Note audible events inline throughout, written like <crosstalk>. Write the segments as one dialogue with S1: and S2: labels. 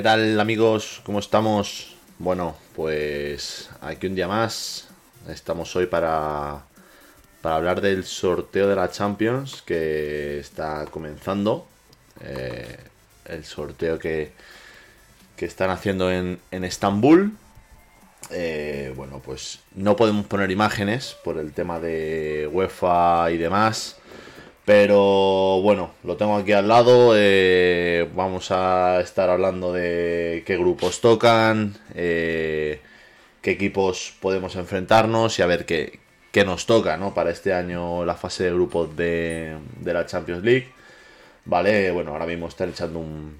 S1: ¿Qué tal amigos? ¿Cómo estamos? Bueno, pues aquí un día más. Estamos hoy para, para hablar del sorteo de la Champions que está comenzando. Eh, el sorteo que, que están haciendo en, en Estambul. Eh, bueno, pues no podemos poner imágenes por el tema de UEFA y demás. Pero bueno, lo tengo aquí al lado. eh, vamos a estar hablando de qué grupos tocan, eh, qué equipos podemos enfrentarnos y a ver qué, qué nos toca ¿no? para este año la fase de grupos de, de la Champions League. Vale, bueno, ahora mismo están echando un,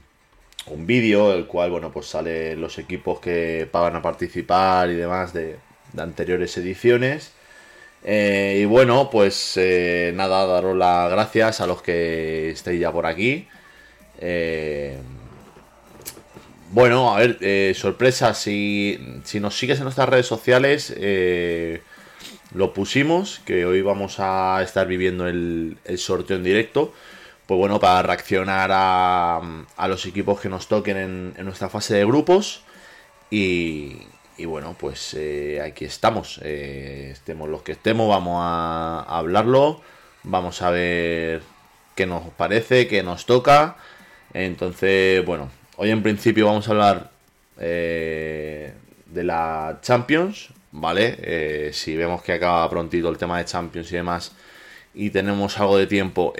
S1: un vídeo, el cual, bueno, pues sale los equipos que pagan a participar y demás de, de anteriores ediciones. Eh, y bueno, pues eh, nada, daros las gracias a los que estéis ya por aquí. Eh, bueno, a ver, eh, sorpresa, si, si nos sigues en nuestras redes sociales, lo pusimos, que hoy vamos a estar viviendo el, el sorteo en directo. Pues bueno, para reaccionar a, a los equipos que nos toquen en, en nuestra fase de grupos. Y, y bueno, pues eh, aquí estamos. Eh, estemos los que estemos, vamos a, hablarlo. Vamos a ver qué nos parece, qué nos toca. Entonces, bueno, hoy en principio vamos a hablar eh, de la Champions, ¿vale? Eh, si vemos que acaba prontito el tema de Champions y demás y tenemos algo de tiempo,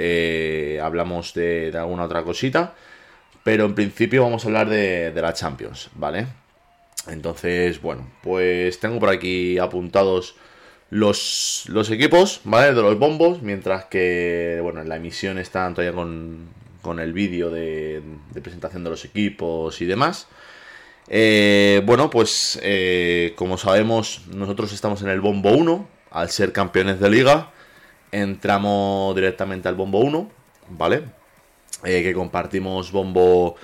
S1: hablamos de, alguna otra cosita. Pero en principio vamos a hablar de la Champions, ¿vale? Entonces, bueno, pues tengo por aquí apuntados los, los equipos, ¿vale? De los bombos, mientras que, bueno, en la emisión están todavía con, con el vídeo de, presentación de los equipos y demás. Eh, bueno, pues eh, como sabemos, nosotros estamos en el bombo 1, al ser campeones de liga, entramos directamente al bombo 1, ¿vale? Eh, que compartimos bombo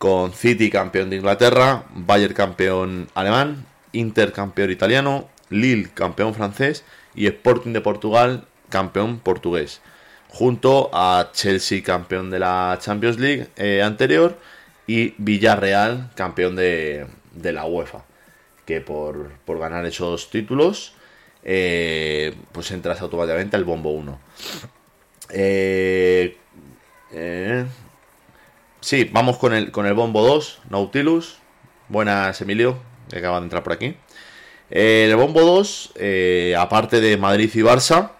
S1: con City campeón de Inglaterra, Bayern campeón alemán, Inter campeón italiano, Lille campeón francés y Sporting de Portugal campeón portugués. Junto a Chelsea campeón de la Champions League eh, anterior y Villarreal campeón de, de la UEFA. Que por, por ganar esos títulos eh, pues entras automáticamente al bombo 1. Eh, eh, Sí, vamos con el, con el bombo 2, Nautilus. Buenas, Emilio, que acaba de entrar por aquí. Eh, el bombo 2, eh, aparte de Madrid y Barça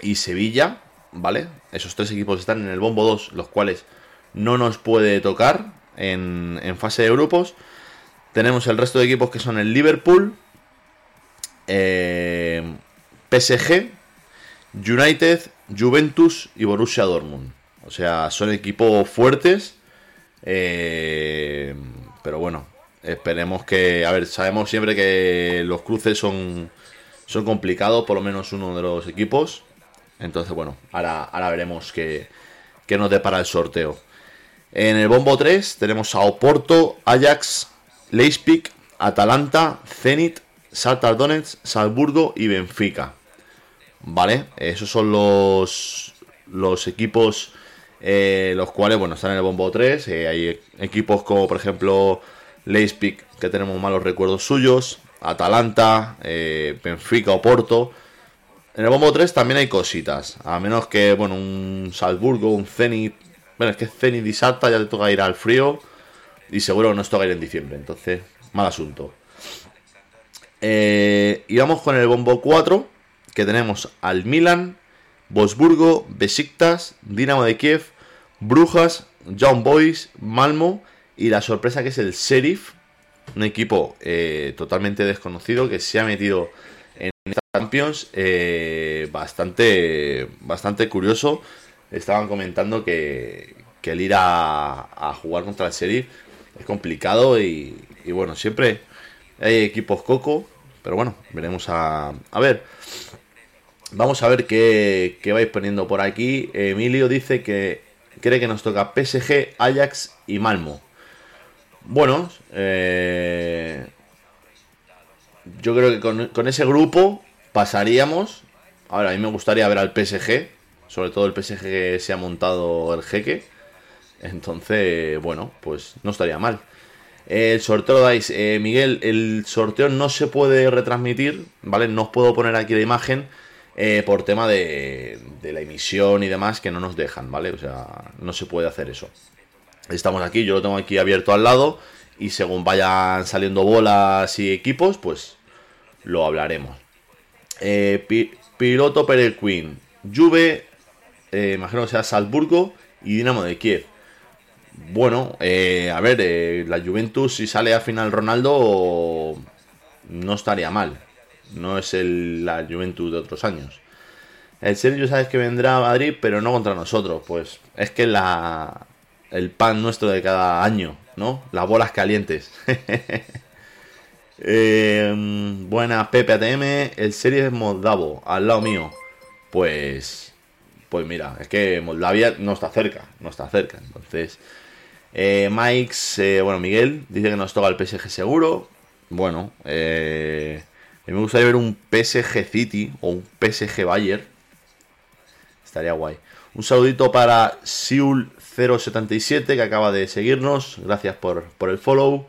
S1: y Sevilla, ¿vale? Esos tres equipos están en el bombo 2, los cuales no nos puede tocar en, fase de grupos. Tenemos el resto de equipos que son el Liverpool, eh, PSG, United, Juventus y Borussia Dortmund. O sea, son equipos fuertes. Eh, pero bueno, esperemos que. A ver, sabemos siempre que los cruces son, son complicados, por lo menos uno de los equipos. Entonces, bueno, ahora, ahora veremos qué, qué nos depara el sorteo. En el bombo 3 tenemos a Oporto, Ajax, Leipzig, Atalanta, Zenit, Saltar Donetsk, Salzburgo y Benfica. ¿Vale? Esos son los, los equipos eh, los cuales, bueno, están en el bombo 3. Eh, hay equipos como, por ejemplo, Leipzig, que tenemos malos recuerdos suyos, Atalanta, eh, Benfica o Porto. En el bombo 3 también hay cositas, a menos que, bueno, un Salzburgo, un Zenit. Bueno, es que Zenit y ya te toca ir al frío y seguro que nos toca ir en diciembre, entonces, mal asunto. Y vamos con el bombo 4, que tenemos al Milan, Bosburgo, Besiktas, Dinamo de Kiev, Brujas, Young Boys, Malmo y la sorpresa que es el Sheriff, un equipo eh, totalmente desconocido que se ha metido en esta Champions eh, bastante, bastante curioso. Estaban comentando que, el ir a, jugar contra el Sheriff es complicado y, y, bueno, siempre hay equipos coco, pero bueno, veremos a, a ver. Vamos a ver qué, vais poniendo por aquí. Emilio dice que cree que nos toca PSG, Ajax y Malmo. Bueno, eh, yo creo que con, con, ese grupo pasaríamos. Ahora, a mí me gustaría ver al PSG, sobre todo el PSG que se ha montado el jeque. Entonces, bueno, pues no estaría mal. El sorteo lo dais. Eh, Miguel, el sorteo no se puede retransmitir, ¿vale? No os puedo poner aquí la imagen eh, por tema de, la emisión y demás que no nos dejan, ¿vale? O sea, no se puede hacer eso. Estamos aquí, yo lo tengo aquí abierto al lado y según vayan saliendo bolas y equipos, pues lo hablaremos. Eh, piloto Queen, Juve, imagino que sea Salzburgo y Dinamo de Kiev. Bueno, eh, a ver, eh, la Juventus si sale a final Ronaldo no estaría mal. No es el, la Juventus de otros años. El serio sabes que vendrá a Madrid, pero no contra nosotros. Pues es que la, el pan nuestro de cada año, ¿no? Las bolas calientes. <laughs> eh, buena Pepe ATM, el serie es Moldavo, al lado mío. Pues, pues mira, es que Moldavia no está cerca, no está cerca. Entonces, eh, Mike, eh, bueno, Miguel dice que nos toca el PSG seguro. Bueno, eh, me gustaría ver un PSG City o un PSG Bayern. Estaría guay. Un saludito para Siul077 que acaba de seguirnos. Gracias por, por el follow.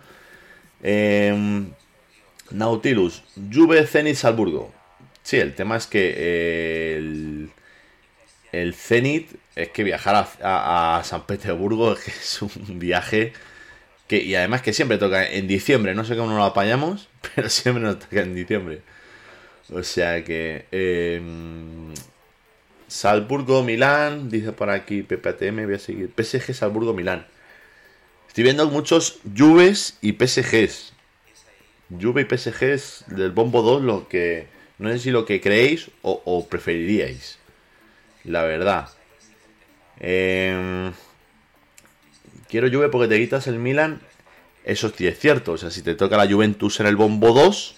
S1: Em, Nautilus, Juve Zenit Salburgo. Sí, el tema es que el, el Zenit es que viajar a, San Petersburgo <laughs> es, un viaje y además que siempre toca en diciembre, no sé cómo nos lo apañamos, <laughs> pero siempre nos toca en diciembre. O sea que... Eh, Salzburgo, Milán, dice por aquí PPTM, voy a seguir. PSG, Salzburgo, Milán. Estoy viendo muchos Juves y PSGs. Juve y PSGs del Bombo 2, lo que... No sé si lo que creéis o preferiríais. La verdad. Eh, quiero Juve porque te quitas el Milan. Eso sí es cierto. O sea, si te toca la Juventus en el bombo 2,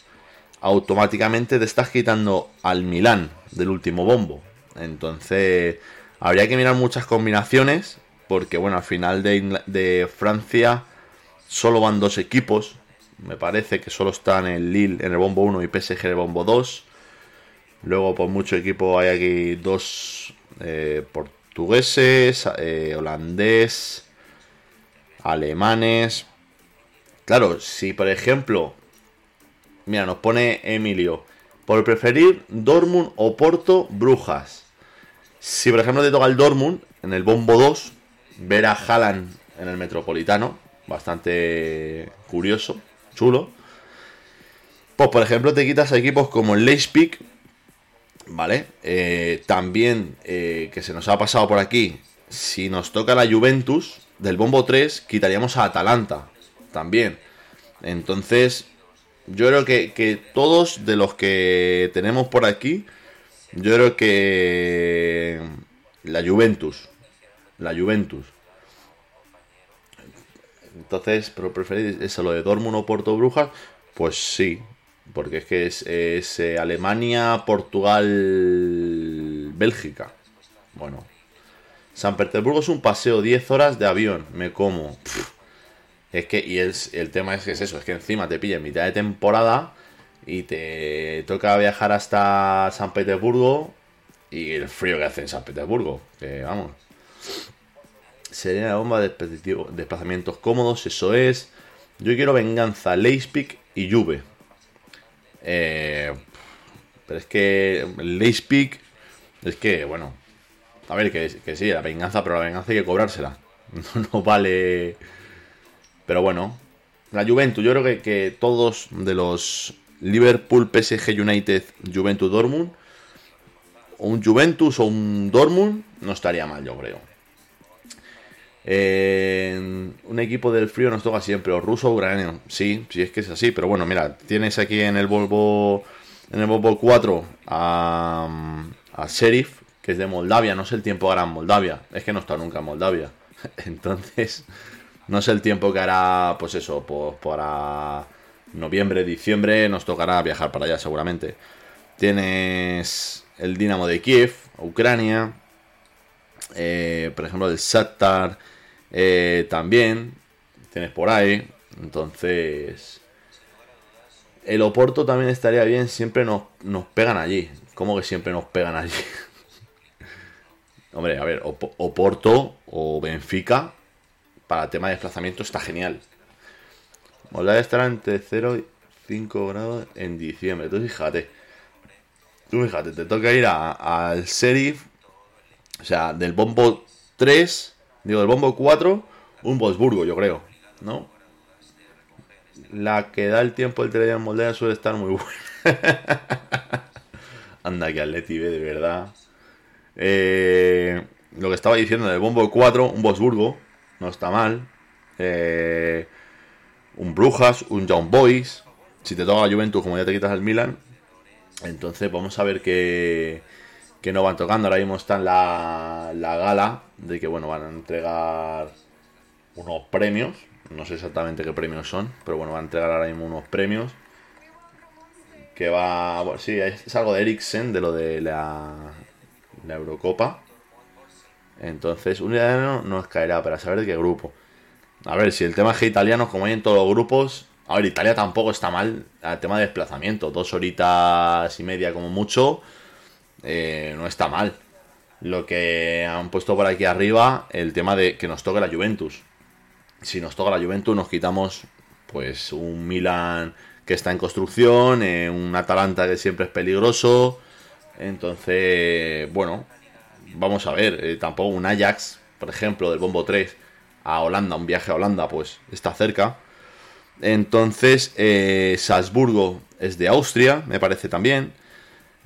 S1: automáticamente te estás quitando al Milan del último bombo. Entonces, habría que mirar muchas combinaciones. Porque, bueno, al final de, Francia solo van dos equipos. Me parece que solo están el Lille en el bombo 1 y PSG en el bombo 2. Luego, por mucho equipo, hay aquí dos eh, por portugueses, eh, holandés, alemanes. Claro, si por ejemplo, mira, nos pone Emilio, por preferir Dortmund o Porto, Brujas. Si por ejemplo te toca el Dortmund en el Bombo 2, ver a Haaland en el Metropolitano, bastante curioso, chulo. Pues por ejemplo te quitas a equipos como el Leipzig, ¿vale? Eh, también, eh, que se nos ha pasado por aquí, si nos toca la Juventus, del bombo 3 quitaríamos a Atalanta, también. Entonces, yo creo que, todos de los que tenemos por aquí, yo creo que la Juventus, la Juventus. Entonces, pero preferís eso, lo de Dortmund o Puerto Brujas, pues sí, porque es que es, eh, Alemania, Portugal, Bélgica. Bueno. San Petersburgo es un paseo, 10 horas de avión. Me como. Es que, y el, el tema es que es eso, es que encima te pilla en mitad de temporada y te toca viajar hasta San Petersburgo y el frío que hace en San Petersburgo. Que vamos. Sería la bomba de desplazamientos cómodos, eso es. Yo quiero venganza, Leipzig y Juve. Eh, pero es que Leipzig es que, bueno, a ver, que, que, sí, la venganza, pero la venganza hay que cobrársela. <laughs> No, vale. Pero bueno, la Juventus, yo creo que, que, todos de los Liverpool, PSG United, Juventus, Dortmund, un Juventus o un Dortmund, no estaría mal, yo creo. un equipo del frío nos toca siempre, o ruso o ucraniano. Sí, sí es que es así, pero bueno, mira, tienes aquí en el Volvo en el Volvo 4 a, a Sheriff, que es de Moldavia, no sé el tiempo que hará en Moldavia, es que no está nunca en Moldavia. <laughs> Entonces, no sé el tiempo que hará, pues eso, pues para noviembre, diciembre, nos tocará viajar para allá seguramente. Tienes el Dinamo de Kiev, Ucrania, eh, por ejemplo el Shakhtar eh, también, tienes por ahí, entonces... El Oporto también estaría bien, siempre nos, nos pegan allí. ¿Cómo que siempre nos pegan allí? <laughs> Hombre, a ver, Oporto o Benfica para tema de desplazamiento está genial. Moldavia estará entre 0 y 5 grados en diciembre. Tú fíjate. Tú fíjate, te toca ir al Serif. O sea, del bombo 3, digo, del bombo 4, un Wolfsburgo, yo creo. ¿No? La que da el tiempo del telediario en Moldavia suele estar muy <laughs> buena. Anda que Atleti de verdad. Eh, lo que estaba diciendo del bombo 4, un Wolfsburgo. No está mal. Eh, un Brujas, un John Boys. Si te toca la Juventus, como ya te quitas el Milan. Entonces vamos a ver qué, qué nos van tocando. Ahora mismo está en la, la gala de que bueno, van a entregar unos premios. No sé exactamente qué premios son, pero bueno, van a entregar ahora mismo unos premios. Que va. Bueno, sí, es algo de Eriksen, de lo de la, la Eurocopa. Entonces, un italiano nos caerá para saber de qué grupo. A ver, si el tema es que italianos, como hay en todos los grupos, a ver, Italia tampoco está mal el tema de desplazamiento. Dos horitas y media como mucho, eh, no está mal. Lo que han puesto por aquí arriba, el tema de que nos toque la Juventus. Si nos toca la Juventus, nos quitamos pues un Milan que está en construcción, eh, un Atalanta que siempre es peligroso. Entonces, bueno, vamos a ver. Eh, tampoco un Ajax, por ejemplo, del Bombo 3 a Holanda, un viaje a Holanda, pues está cerca. Entonces, eh, Salzburgo es de Austria, me parece también.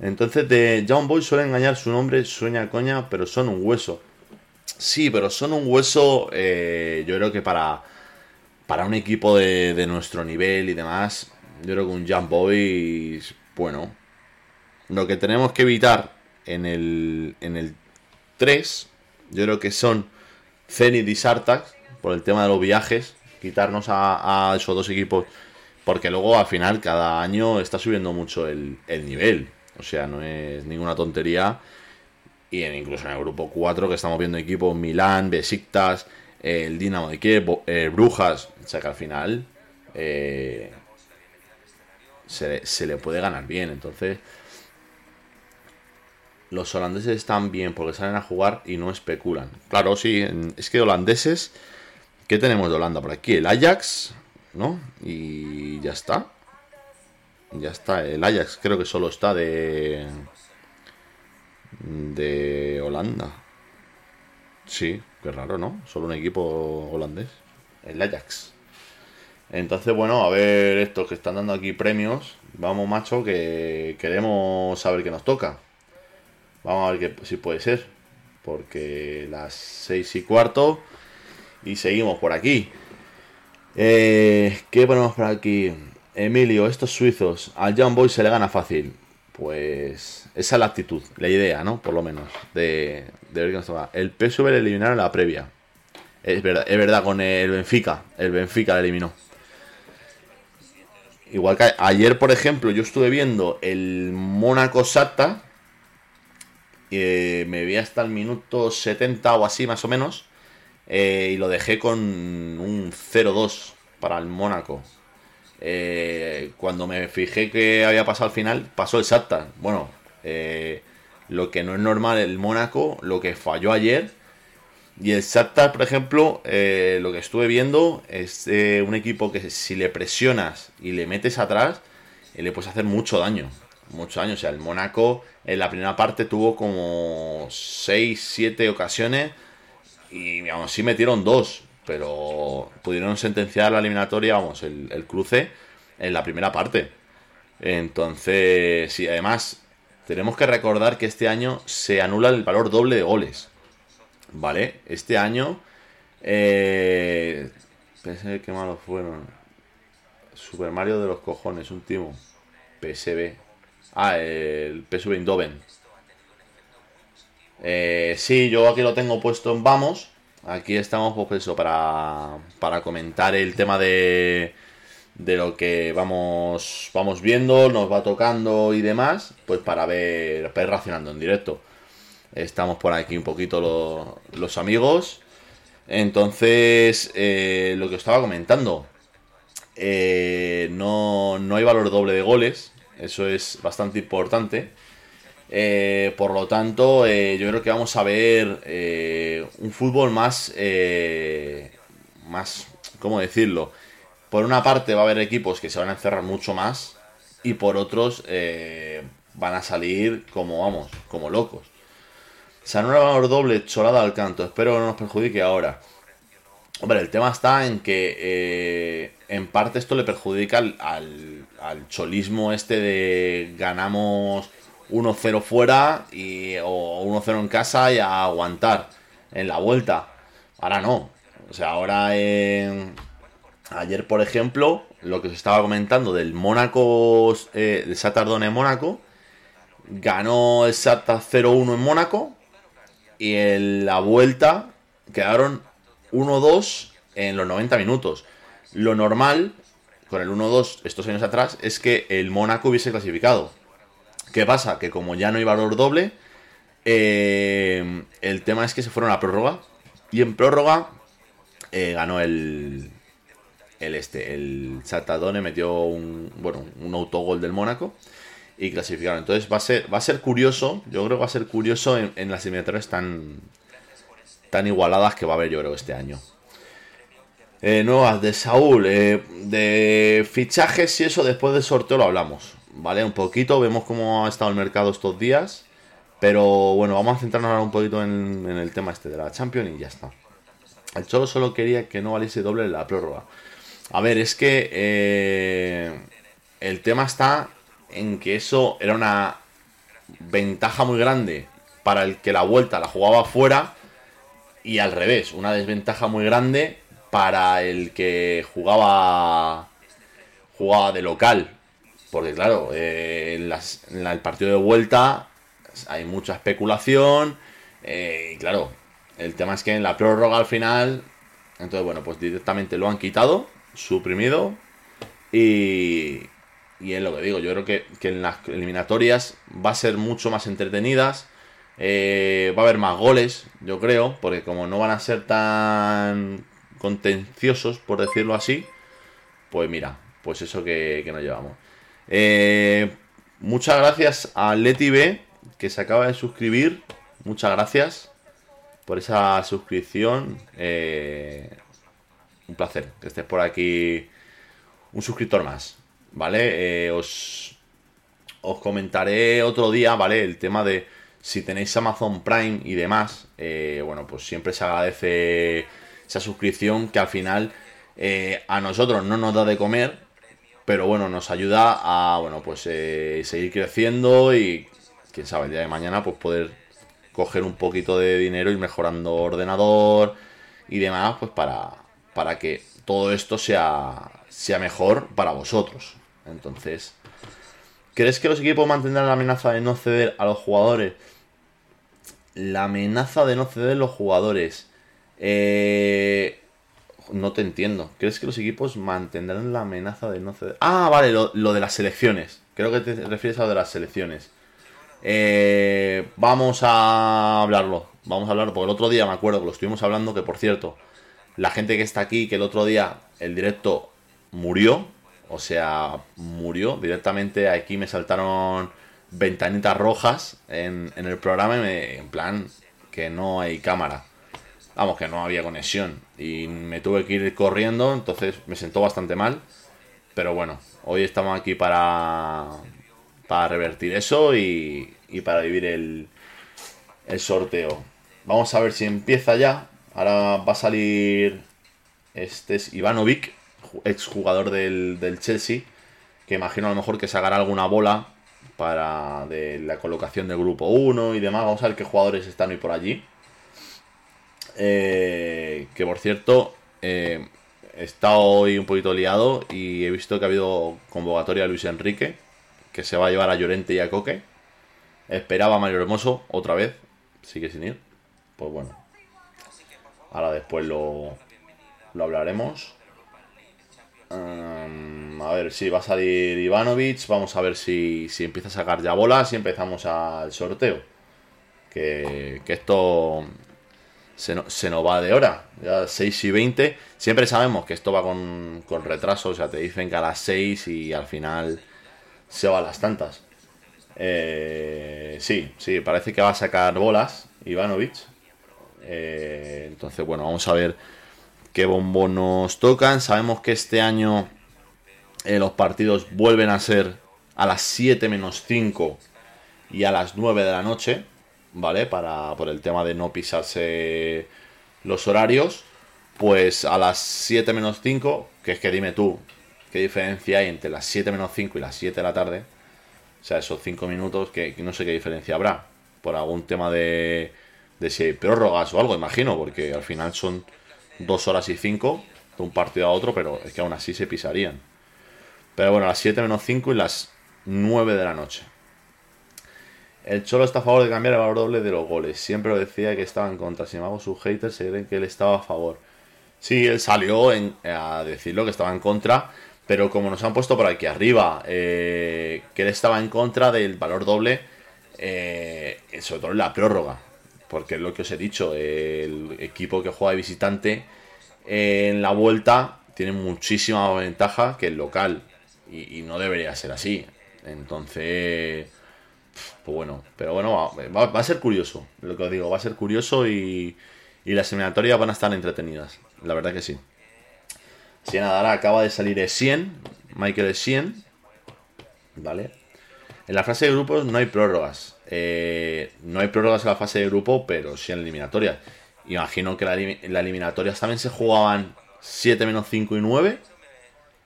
S1: Entonces, de John Boy suele engañar su nombre, sueña coña, pero son un hueso. Sí, pero son un hueso, eh, yo creo que para, para un equipo de, nuestro nivel y demás, yo creo que un John Boy, bueno, lo que tenemos que evitar en el, en el 3, yo creo que son Zenit y Sartak, por el tema de los viajes, quitarnos a, esos dos equipos, porque luego al final cada año está subiendo mucho el, nivel, o sea, no es ninguna tontería. Y en, incluso en el grupo 4 que estamos viendo equipos Milán, Besiktas, el Dinamo de Kiev, eh, Brujas, o sea que al final eh, se, se, le puede ganar bien. Entonces, los holandeses están bien porque salen a jugar y no especulan. Claro, sí, es que holandeses, ¿qué tenemos de Holanda por aquí? El Ajax, ¿no? Y ya está. Ya está, el Ajax creo que solo está de... De Holanda. Sí, qué raro, ¿no? Solo un equipo holandés. El Ajax. Entonces, bueno, a ver estos que están dando aquí premios. Vamos, macho, que queremos saber qué nos toca. Vamos a ver si puede ser. Porque las seis y cuarto. Y seguimos por aquí. Eh, ¿Qué ponemos por aquí? Emilio, estos suizos. Al John Boy se le gana fácil. Pues esa es la actitud, la idea, ¿no? Por lo menos. De, de ver qué nos toca. El PSV le eliminaron la previa. Es verdad, es verdad, con el Benfica. El Benfica le eliminó. Igual que ayer, por ejemplo, yo estuve viendo el Mónaco Sata me vi hasta el minuto 70 o así más o menos. Eh, y lo dejé con un 0-2 para el Mónaco. Eh, cuando me fijé que había pasado al final, pasó el Shakhtar. Bueno, eh, lo que no es normal el Mónaco, lo que falló ayer. Y el Shakhtar, por ejemplo, lo que estuve viendo es un equipo que si le presionas y le metes atrás, le puedes hacer mucho daño muchos años. O sea, el Mónaco en la primera parte tuvo como 6, 7 ocasiones y aún así metieron dos, pero pudieron sentenciar la eliminatoria, vamos, el, cruce en la primera parte. Entonces, sí, además, tenemos que recordar que este año se anula el valor doble de goles. ¿Vale? Este año. Eh, pensé que malos fueron. Super Mario de los cojones, un timo. PSB. Ah, el PSV Eindhoven. Eh, sí, yo aquí lo tengo puesto en Vamos. Aquí estamos, pues eso, para, para comentar el tema de, de lo que vamos, vamos viendo, nos va tocando y demás, pues para ver, para ir racionando en directo. Estamos por aquí un poquito los amigos. Entonces, eh, lo que os estaba comentando, eh, no, no hay valor doble de goles, eso es bastante importante. Eh, por lo tanto, eh, yo creo que vamos a ver eh, un fútbol más, más, ¿cómo decirlo? por una parte va a haber equipos que se van a encerrar mucho más y por otros eh, van a salir como, vamos, como locos. Sanura valor doble, cholada al canto. Espero que no nos perjudique ahora. Hombre, el tema está en que eh, en parte esto le perjudica al, cholismo este de ganamos 1-0 fuera y, o 1-0 en casa y a aguantar en la vuelta. Ahora no. O sea, ahora en ayer, por ejemplo, lo que se estaba comentando del Mónaco, eh, de Satardone en Mónaco, ganó el Sata 0-1 en Mónaco y en la vuelta quedaron 1-2 en los 90 minutos. Lo normal, con el 1-2 estos años atrás, es que el Mónaco hubiese clasificado. ¿Qué pasa? Que como ya no hay valor doble, eh, el tema es que se fueron a prórroga. Y en prórroga eh, ganó el, el este, el Satadone metió un, bueno, un autogol del Mónaco y clasificaron. Entonces va a ser, va a ser curioso, yo creo que va a ser curioso en, las eliminatorias tan, tan igualadas que va a haber yo creo este año. Eh, nuevas de Saúl, eh, de fichajes y eso después del sorteo lo hablamos, ¿vale? Un poquito, vemos cómo ha estado el mercado estos días, pero bueno, vamos a centrarnos ahora un poquito en, el tema este de la Champions y ya está. El Cholo solo quería que no valiese doble la prórroga. A ver, es que eh, el tema está en que eso era una ventaja muy grande para el que la vuelta la jugaba fuera y al revés, una desventaja muy grande para el que jugaba jugaba de local. Porque claro, eh, en, el partido de vuelta hay mucha especulación. Eh, y claro, el tema es que en la prórroga al final, entonces bueno, pues directamente lo han quitado suprimido. Y, y es lo que digo, yo creo que, en las eliminatorias va a ser mucho más entretenidas. Eh, va a haber más goles, yo creo, porque como no van a ser tan contenciosos, por decirlo así, pues mira, pues eso que, nos llevamos. Eh, muchas gracias a Leti que se acaba de suscribir. Muchas gracias por esa suscripción. Eh, un placer que estés por aquí. Un suscriptor más, ¿vale? Eh, os, os comentaré otro día, ¿vale? El tema de si tenéis Amazon Prime y demás, bueno, pues siempre se agradece esa suscripción que al final eh, a nosotros no nos da de comer, pero bueno, nos ayuda a, bueno, pues seguir creciendo y, quién sabe, el día de mañana, pues poder coger un poquito de dinero y mejorando ordenador y demás, pues para, para que todo esto sea, sea mejor para vosotros. Entonces, ¿crees que los equipos mantendrán la amenaza de no ceder a los jugadores? La amenaza de no ceder a los jugadores. Eh, no te entiendo. ¿Crees que los equipos mantendrán la amenaza de no ceder? Ah, vale, lo, de las selecciones. Creo que te refieres a lo de las selecciones. Eh, vamos a hablarlo. Vamos a hablarlo. Porque el otro día me acuerdo que lo estuvimos hablando. Que por cierto, la gente que está aquí, que el otro día el directo murió, o sea, murió directamente. Aquí me saltaron ventanitas rojas en, el programa, en plan que no hay cámara. Vamos, que no había conexión. Y me tuve que ir corriendo, entonces me sentó bastante mal. Pero bueno, hoy estamos aquí para, para revertir eso y, y para vivir el, el sorteo. Vamos a ver si empieza ya. Ahora va a salir. Este es Ivanovic, exjugador del, del Chelsea. Que imagino a lo mejor que sacará alguna bola para de la colocación del grupo 1 y demás. Vamos a ver qué jugadores están hoy por allí. Eh, que por cierto, eh, he estado hoy un poquito liado y he visto que ha habido convocatoria a Luis Enrique, que se va a llevar a Llorente y a Coque. Esperaba a Mario Hermoso otra vez, sigue sin ir. Pues bueno, Ahora después lo, lo hablaremos. A ver si va a salir Ivanovic. Vamos a ver si, si empieza a sacar ya bolas y empezamos al sorteo. Que, esto se, se, nos va de hora. Ya 6 y 20. Siempre sabemos que esto va con, con retraso. O sea, te dicen que a las 6 y al final se va a las tantas. Eh, sí, sí, parece que va a sacar bolas Ivanovic. Eh, entonces, bueno, vamos a ver qué bombo nos tocan. Sabemos que este año eh, los partidos vuelven a ser a las 7 menos 5 y a las 9 de la noche, ¿vale? Para, por el tema de no pisarse los horarios. Pues a las 7 menos 5, que es que dime tú, ¿qué diferencia hay entre las 7 menos 5 y las 7 de la tarde? O sea, esos 5 minutos, que, no sé qué diferencia habrá. Por algún tema de, de si hay prórrogas o algo, imagino, porque al final son 2 horas y 5 de un partido a otro, pero es que aún así se pisarían. Pero bueno, a las 7 menos 5 y las 9 de la noche. El Cholo está a favor de cambiar el valor doble de los goles. Siempre lo decía que estaba en contra. Si me hago sus haters, se creen que él estaba a favor. Sí, él salió a decirlo que estaba en contra. Pero como nos han puesto por aquí arriba, eh, que él estaba en contra del valor doble, eh, sobre todo en la prórroga. Porque es lo que os he dicho, el equipo que juega de visitante en la vuelta tiene muchísima ventaja que el local. y no debería ser así. Entonces pues bueno, pero bueno, va, a ser curioso, lo que os digo, va a ser curioso y, y las eliminatorias van a estar entretenidas, la verdad que sí. nada, acaba de salir Essien, Michael Essien, ¿vale? En la fase de grupos no hay prórrogas. Eh, no hay prórrogas en la fase de grupo, pero sí en la eliminatoria. Imagino que en la, eliminatoria también se jugaban 7 menos 5 y 9.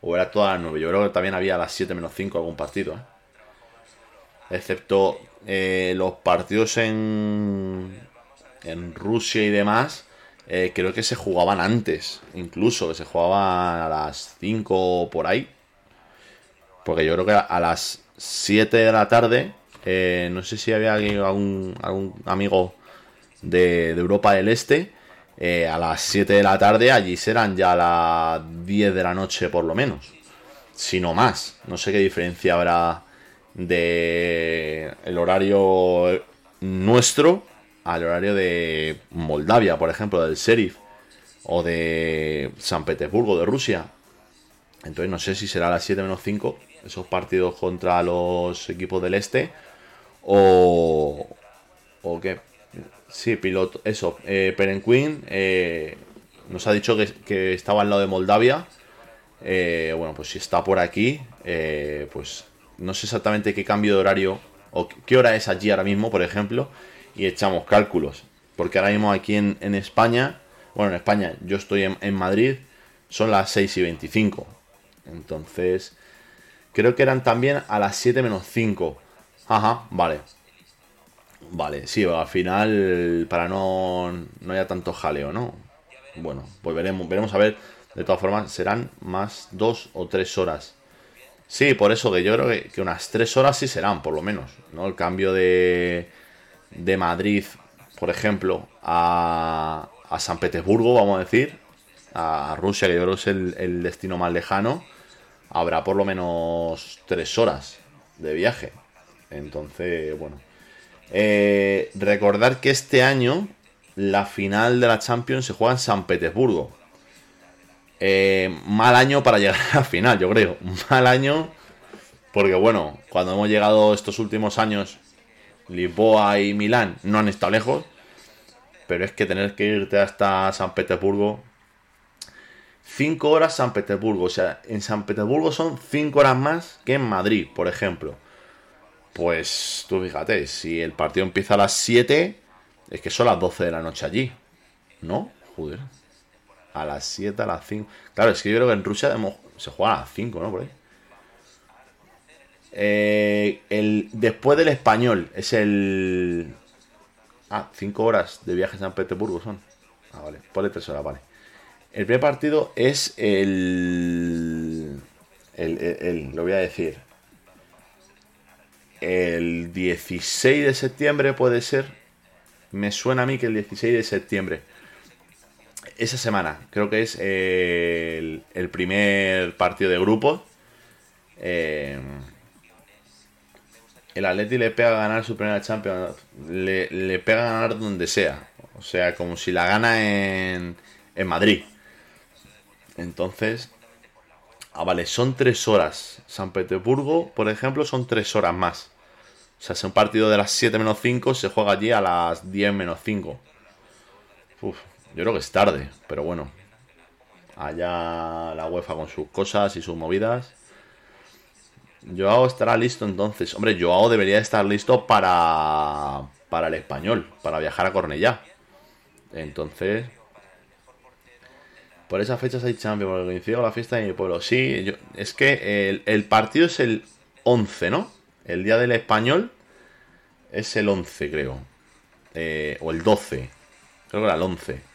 S1: O era todas las 9. Yo creo que también había las 7 menos 5 algún partido. ¿eh? Excepto eh, los partidos en, en Rusia y demás, eh, creo que se jugaban antes, incluso, que se jugaban a las 5 por ahí. Porque yo creo que a las 7 de la tarde, eh, no sé si había algún, algún amigo de, Europa del Este, a las 7 de la tarde allí serán ya las 10 de la noche por lo menos. Si no más. No sé qué diferencia habrá de el horario nuestro al horario de Moldavia, por ejemplo, del Sheriff o de San Petersburgo, de Rusia. Entonces no sé si será a las 7 menos 5 esos partidos contra los equipos del este o o qué. Sí, piloto, eso. Eh, eh, nos ha dicho que, estaba al lado de Moldavia. Eh, bueno, pues si está por aquí, eh, pues no sé exactamente qué cambio de horario o qué hora es allí ahora mismo, por ejemplo, y echamos cálculos. Porque ahora mismo aquí en, España, bueno, en España, yo estoy en, Madrid, son las 6 y 25. Entonces, creo que eran también a las 7 menos 5. Ajá, vale. Vale, sí, al final, para no, no haya tanto jaleo, ¿no? Bueno, pues veremos, veremos a ver. De todas formas, serán más 2 o 3 horas. Sí, por eso que yo creo que, unas tres horas sí serán, por lo menos. ¿no? El cambio de, de Madrid, por ejemplo, a, a San Petersburgo, vamos a decir, a Rusia, que yo creo que es el, destino más lejano, habrá por lo menos tres horas de viaje. Entonces, bueno. Eh, recordar que este año la final de la Champions se juega en San Petersburgo. Eh, mal año para llegar a la final, yo creo. Mal año porque bueno, cuando hemos llegado estos últimos años, Lisboa y Milán no han estado lejos. Pero es que tener que irte hasta San Petersburgo. 5 horas San Petersburgo. O sea, en San Petersburgo son 5 horas más que en Madrid, por ejemplo. Pues tú fíjate, si el partido empieza a las 7, es que son las 12 de la noche allí. ¿No? Joder a las 7, a las 5. Claro, es que yo creo que en Rusia se juega a las 5, ¿no? Por ahí. Eh, el, después del español es el. Ah, 5 horas de viaje a San Petersburgo son. Ah, vale. Ponle 3 horas, vale. El primer partido es el, el, el, Lo voy a decir. El 16 de septiembre puede ser. Me suena a mí que el 16 de septiembre esa semana. Creo que es el, primer partido de grupo. Eh, el Atleti le pega a ganar su primera Champions. Le, pega a ganar donde sea. O sea, como si la gana en, en Madrid. Entonces. Ah, vale, son tres horas. San Petersburgo, por ejemplo, son tres horas más. O sea, si un partido de las 7 menos 5 se juega allí a las 10 menos 5. Uf, yo creo que es tarde, pero bueno. Allá la UEFA con sus cosas y sus movidas. Joao estará listo entonces. Hombre, Joao debería estar listo para, para el español, para viajar a Cornellá. Entonces, por esas fechas hay Champions, porque coincidió con la fiesta de mi pueblo. Sí, es que el, partido es el 11, ¿no? El día del español es el 11, creo. Eh, o el 12. Creo que era el 11.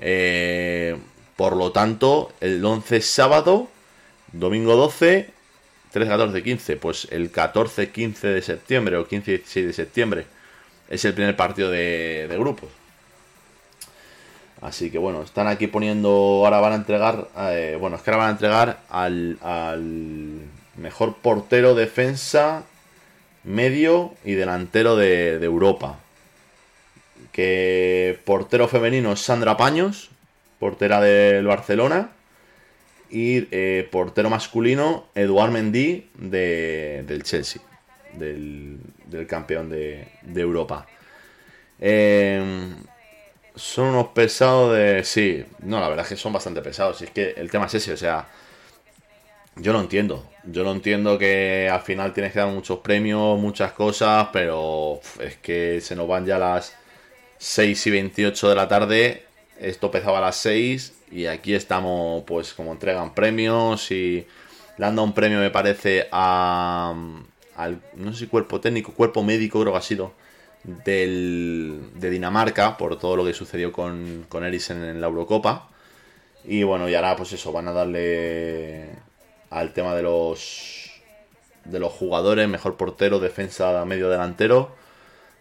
S1: Eh, por lo tanto, el 11 es sábado, domingo 12, 13, 14, 15. Pues el 14, 15 de septiembre o 15, 16 de septiembre es el primer partido de, de grupos. Así que bueno, están aquí poniendo. Ahora van a entregar. Eh, bueno, es que ahora van a entregar al, al mejor portero, defensa, medio y delantero de, Europa. Que portero femenino Sandra Paños, portera del Barcelona. Y eh, portero masculino, Eduard Mendy del Chelsea, del, campeón de, de Europa. Eh, son unos pesados de... Sí, no, la verdad es que son bastante pesados. Es que el tema es ese, o sea... Yo lo entiendo. Yo lo entiendo que al final tienes que dar muchos premios, muchas cosas, pero es que se nos van ya las 6 y 28 de la tarde. Esto empezaba a las 6 y aquí estamos, pues, como entregan premios y le han dado un premio, me parece, a. al, no sé si cuerpo técnico, cuerpo médico, creo que ha sido del, de Dinamarca por todo lo que sucedió con, con en la Eurocopa. Y bueno, y ahora pues eso, van a darle al tema de los de los jugadores, mejor portero, defensa, medio delantero.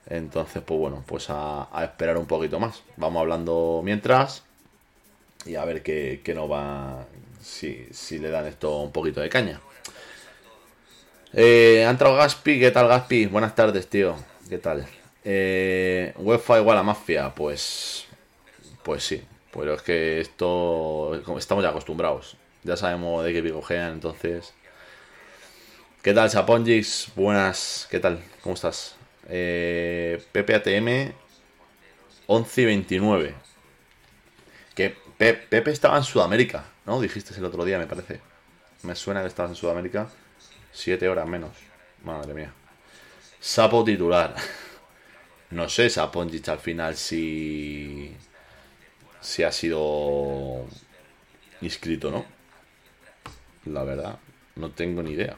S1: Entonces, pues bueno, pues a, esperar un poquito más. Vamos hablando mientras y a ver qué, qué nos va, si, si le dan esto un poquito de caña. Eh, ha entrado Gaspi, ¿qué tal Gaspi? Buenas tardes, tío. ¿Qué tal? Eh, UEFA igual a mafia, pues. Pues sí. Pero es que esto. Estamos ya acostumbrados. Ya sabemos de qué picojean, entonces. ¿Qué tal, Sapongix? Buenas, ¿qué tal? ¿Cómo estás? Eh, PPATM 11 y 29. Que Pepe estaba en Sudamérica, ¿no? Dijiste el otro día, me parece. Me suena que estabas en Sudamérica. Siete horas menos. Madre mía. Sapo titular. <laughs> No sé, Saponjic al final si. si ha sido inscrito, ¿no? La verdad, no tengo ni idea.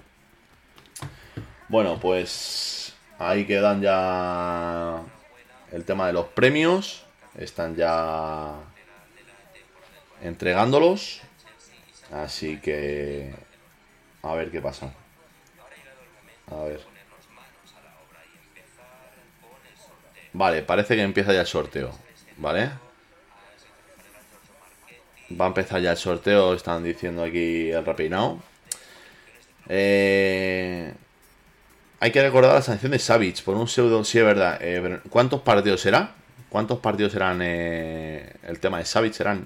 S1: Bueno, pues ahí quedan ya el tema de los premios. Están ya entregándolos. Así que a ver qué pasa. A ver. Vale, parece que empieza ya el sorteo. ¿Vale? Va a empezar ya el sorteo, están diciendo aquí el rapinado. Eh, hay que recordar la sanción de Savage por un pseudo. Sí, es verdad. Eh, ¿Cuántos partidos será? ¿Cuántos partidos serán eh, el tema de Savage? ¿Serán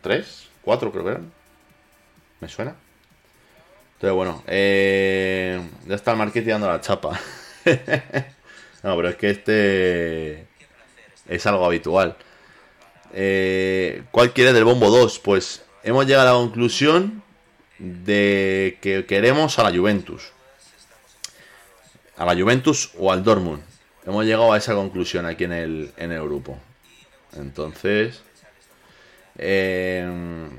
S1: tres? ¿Cuatro creo que eran? ¿Me suena? Entonces, bueno. ya está el marketing dando la chapa. <laughs> No, pero es que este es algo habitual. Eh, ¿Cuál quiere del bombo 2? Pues hemos llegado a la conclusión de que queremos a la Juventus. A la Juventus o al Dortmund. Hemos llegado a esa conclusión aquí en el, en el grupo. Entonces... Eh,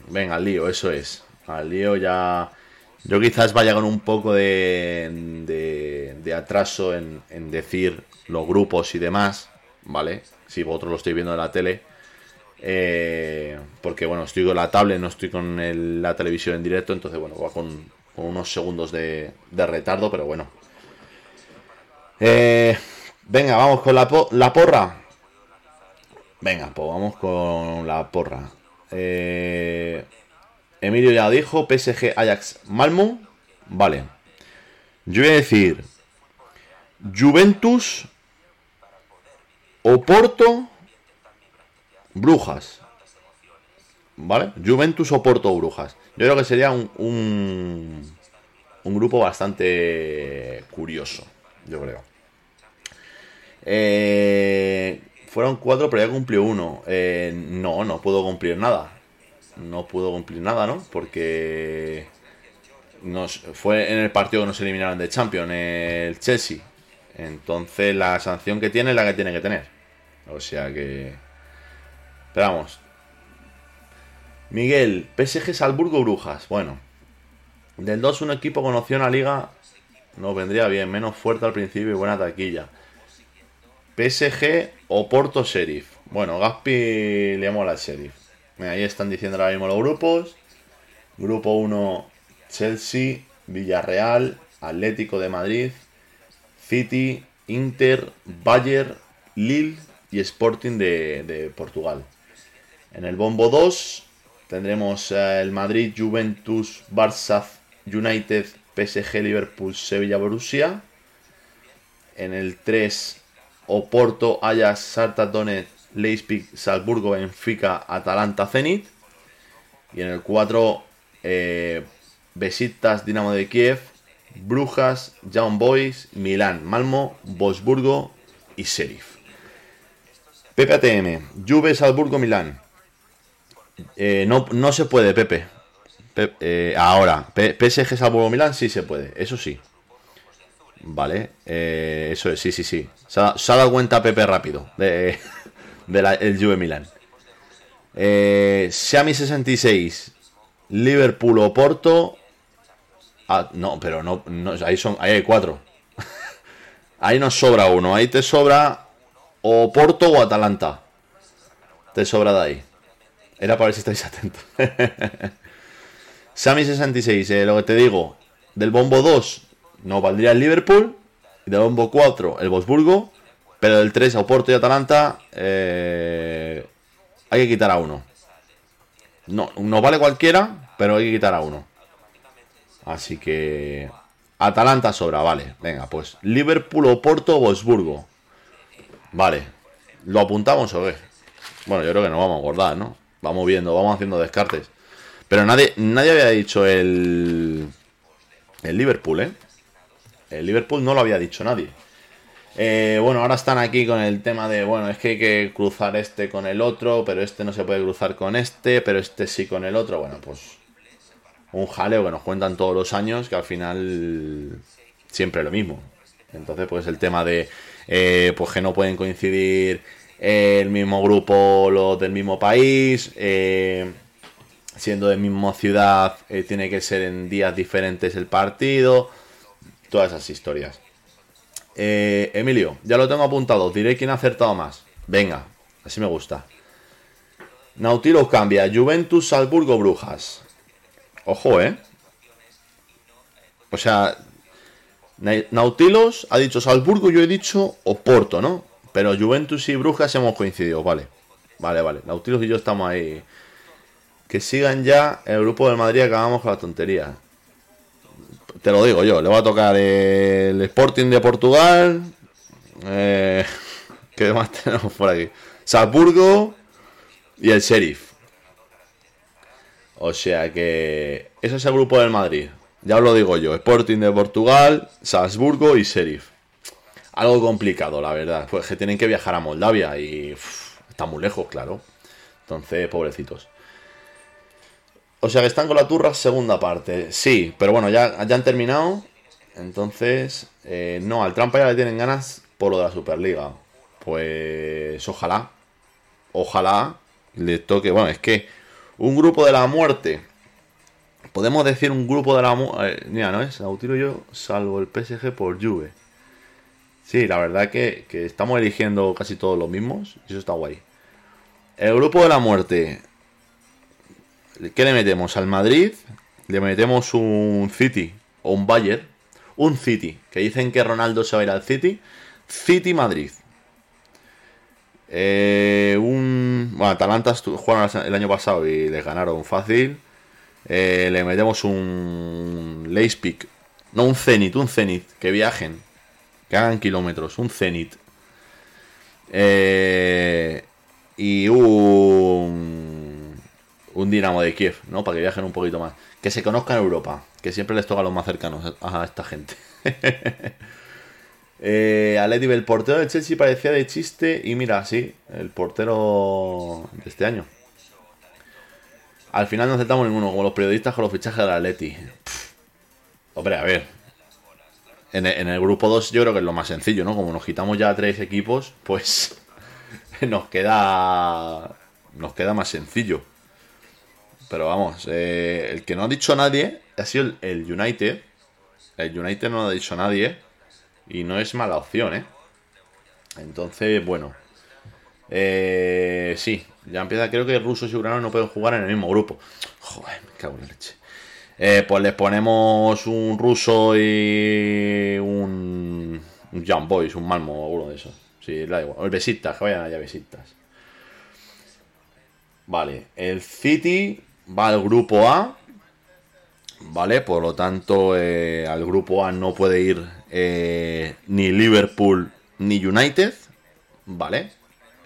S1: venga, al lío, eso es. Al lío ya... Yo quizás vaya con un poco de, de, atraso en, decir los grupos y demás, ¿vale? Si vosotros lo estáis viendo en la tele. Eh, porque, bueno, estoy con la tablet, no estoy con la televisión en directo, entonces, bueno, va con, unos segundos de, retardo, pero bueno. Eh, venga, vamos con la, porra. Venga, pues vamos con la porra. Eh, Emilio ya dijo, PSG Ajax Malmo. Vale. Yo voy a decir Juventus Oporto, Brujas. ¿Vale? Juventus, Oporto, Brujas. Yo creo que sería un, un, grupo bastante curioso, yo creo. Eh, fueron cuatro, pero ya cumplió uno. Eh, no, no puedo cumplir nada. no pudo cumplir nada, ¿no? Porque nos, fue en el partido que nos eliminaron de Champions, el Chelsea. Entonces la sanción que tiene es la que tiene que tener. O sea que... Esperamos. Miguel, PSG Salburgo Brujas. Bueno, del 2 un equipo conoció en la liga nos vendría bien, menos fuerte al principio y buena taquilla. PSG o Porto Sheriff. Bueno, Gaspi le mola al Sheriff. Ahí están diciendo ahora mismo los grupos. Grupo 1, Chelsea, Villarreal, Atlético de Madrid, City, Inter, Bayer, Lille y Sporting de, Portugal. En el bombo 2 tendremos eh, el Madrid, Juventus, Barça, United, PSG, Liverpool, Sevilla, Borussia. En el 3, Oporto, Ajax, Sarta Leipzig, Salzburgo, Benfica, Atalanta, Zenit. Y en el 4, eh, Besiktas, Dinamo de Kiev, Brujas, Young Boys, Milán, Malmo, Wolfsburgo y Sheriff. PPATM, Juve, Salzburgo, Milán. Eh, no, no se puede, Pepe. Eh, ahora, PSG Salzburgo Milán sí se puede, eso sí. Vale, eh, eso es, sí, sí, sí. Se ha, dado cuenta Pepe rápido de, el Juve Milán. Eh, Xiaomi 66, Liverpool o Porto. Ah, no, pero no, ahí son, ahí hay cuatro. <laughs> ahí nos sobra uno, ahí te sobra o Porto o Atalanta. Te sobra de ahí. Era para ver si estáis atentos. <laughs> Sammy 66, eh, lo que te digo, del bombo 2 no valdría el Liverpool, y del bombo 4 el Bosburgo, pero del 3 Oporto y Atalanta eh, hay que quitar a uno. No, no vale cualquiera, pero hay que quitar a uno. Así que Atalanta sobra, vale. Venga, pues Liverpool, Oporto, Bosburgo. Vale. ¿Lo apuntamos o qué? Bueno, yo creo que nos vamos a acordar, ¿no? Vamos viendo, vamos haciendo descartes. Pero nadie, nadie había dicho el, el Liverpool, ¿eh? El Liverpool no lo había dicho nadie. Eh, bueno, ahora están aquí con el tema de, bueno, es que hay que cruzar este con el otro, pero este no se puede cruzar con este, pero este sí con el otro. Bueno, pues un jaleo que nos cuentan todos los años, que al final siempre lo mismo. Entonces, pues el tema de, eh, pues que no pueden coincidir el mismo grupo, los del mismo país, eh, siendo de misma ciudad, eh, tiene que ser en días diferentes el partido, todas esas historias. Eh, Emilio, ya lo tengo apuntado, diré quién ha acertado más. Venga, así me gusta. Nautilus cambia, Juventus, Salzburgo, Brujas. Ojo, ¿eh? O sea, Nautilus ha dicho Salzburgo, yo he dicho Oporto, ¿no? Pero Juventus y Brujas hemos coincidido, vale. Vale, vale. Nautilus y yo estamos ahí que sigan ya el grupo del Madrid acabamos con la tontería. Te lo digo yo, le va a tocar el Sporting de Portugal. Eh, <laughs> ¿Qué más tenemos por aquí? Salzburgo y el Sheriff. O sea que ese es el grupo del Madrid. Ya os lo digo yo, Sporting de Portugal, Salzburgo y Sheriff. Algo complicado, la verdad. Pues que tienen que viajar a Moldavia y está muy lejos, claro. Entonces, pobrecitos. O sea que están con la turra segunda parte. Sí, pero bueno, ya, ya han terminado. Entonces, eh, no, al trampa ya le tienen ganas por lo de la Superliga. Pues ojalá, ojalá le toque. Bueno, es que un grupo de la muerte. Podemos decir un grupo de la muerte. Eh, mira, no es, tiro yo, salvo el PSG por Juve. Sí, la verdad que, que estamos eligiendo casi todos los mismos. Y eso está guay. El grupo de la muerte. ¿Qué le metemos? Al Madrid le metemos un City o un Bayern. Un City, que dicen que Ronaldo se va a ir al City. City Madrid. Eh, un. Bueno, Atalanta jugaron el año pasado y les ganaron fácil. Eh, le metemos un Leipzig. No, un Zenit, un Zenit. Que viajen. Que hagan kilómetros. Un Zenit. Eh, y un un Dinamo de Kiev, ¿no? Para que viajen un poquito más. Que se conozcan Europa, que siempre les toca a los más cercanos a esta gente. <laughs> eh, el portero del Chelsea parecía de chiste y mira, sí, el portero de este año. Al final no aceptamos ninguno, como los periodistas con los fichajes del Atleti. Hombre, a ver. En el, en el grupo 2 yo creo que es lo más sencillo, ¿no? Como nos quitamos ya tres equipos, pues <laughs> nos queda nos queda más sencillo. Pero vamos, eh, el que no ha dicho nadie ha sido el, United. El United no lo ha dicho nadie. Y no es mala opción, ¿eh? Entonces, bueno. Eh, sí, ya empieza. Creo que rusos y ucranianos no pueden jugar en el mismo grupo. Joder, me cago en la leche. Eh, pues les ponemos un ruso y un, un Young Boys, un Malmo o uno de esos. Sí, da igual. O el Besitas, que vayan allá Besitas. Vale, el City va al grupo A. Vale, por lo tanto, eh, al grupo A no puede ir eh, ni Liverpool ni United. Vale,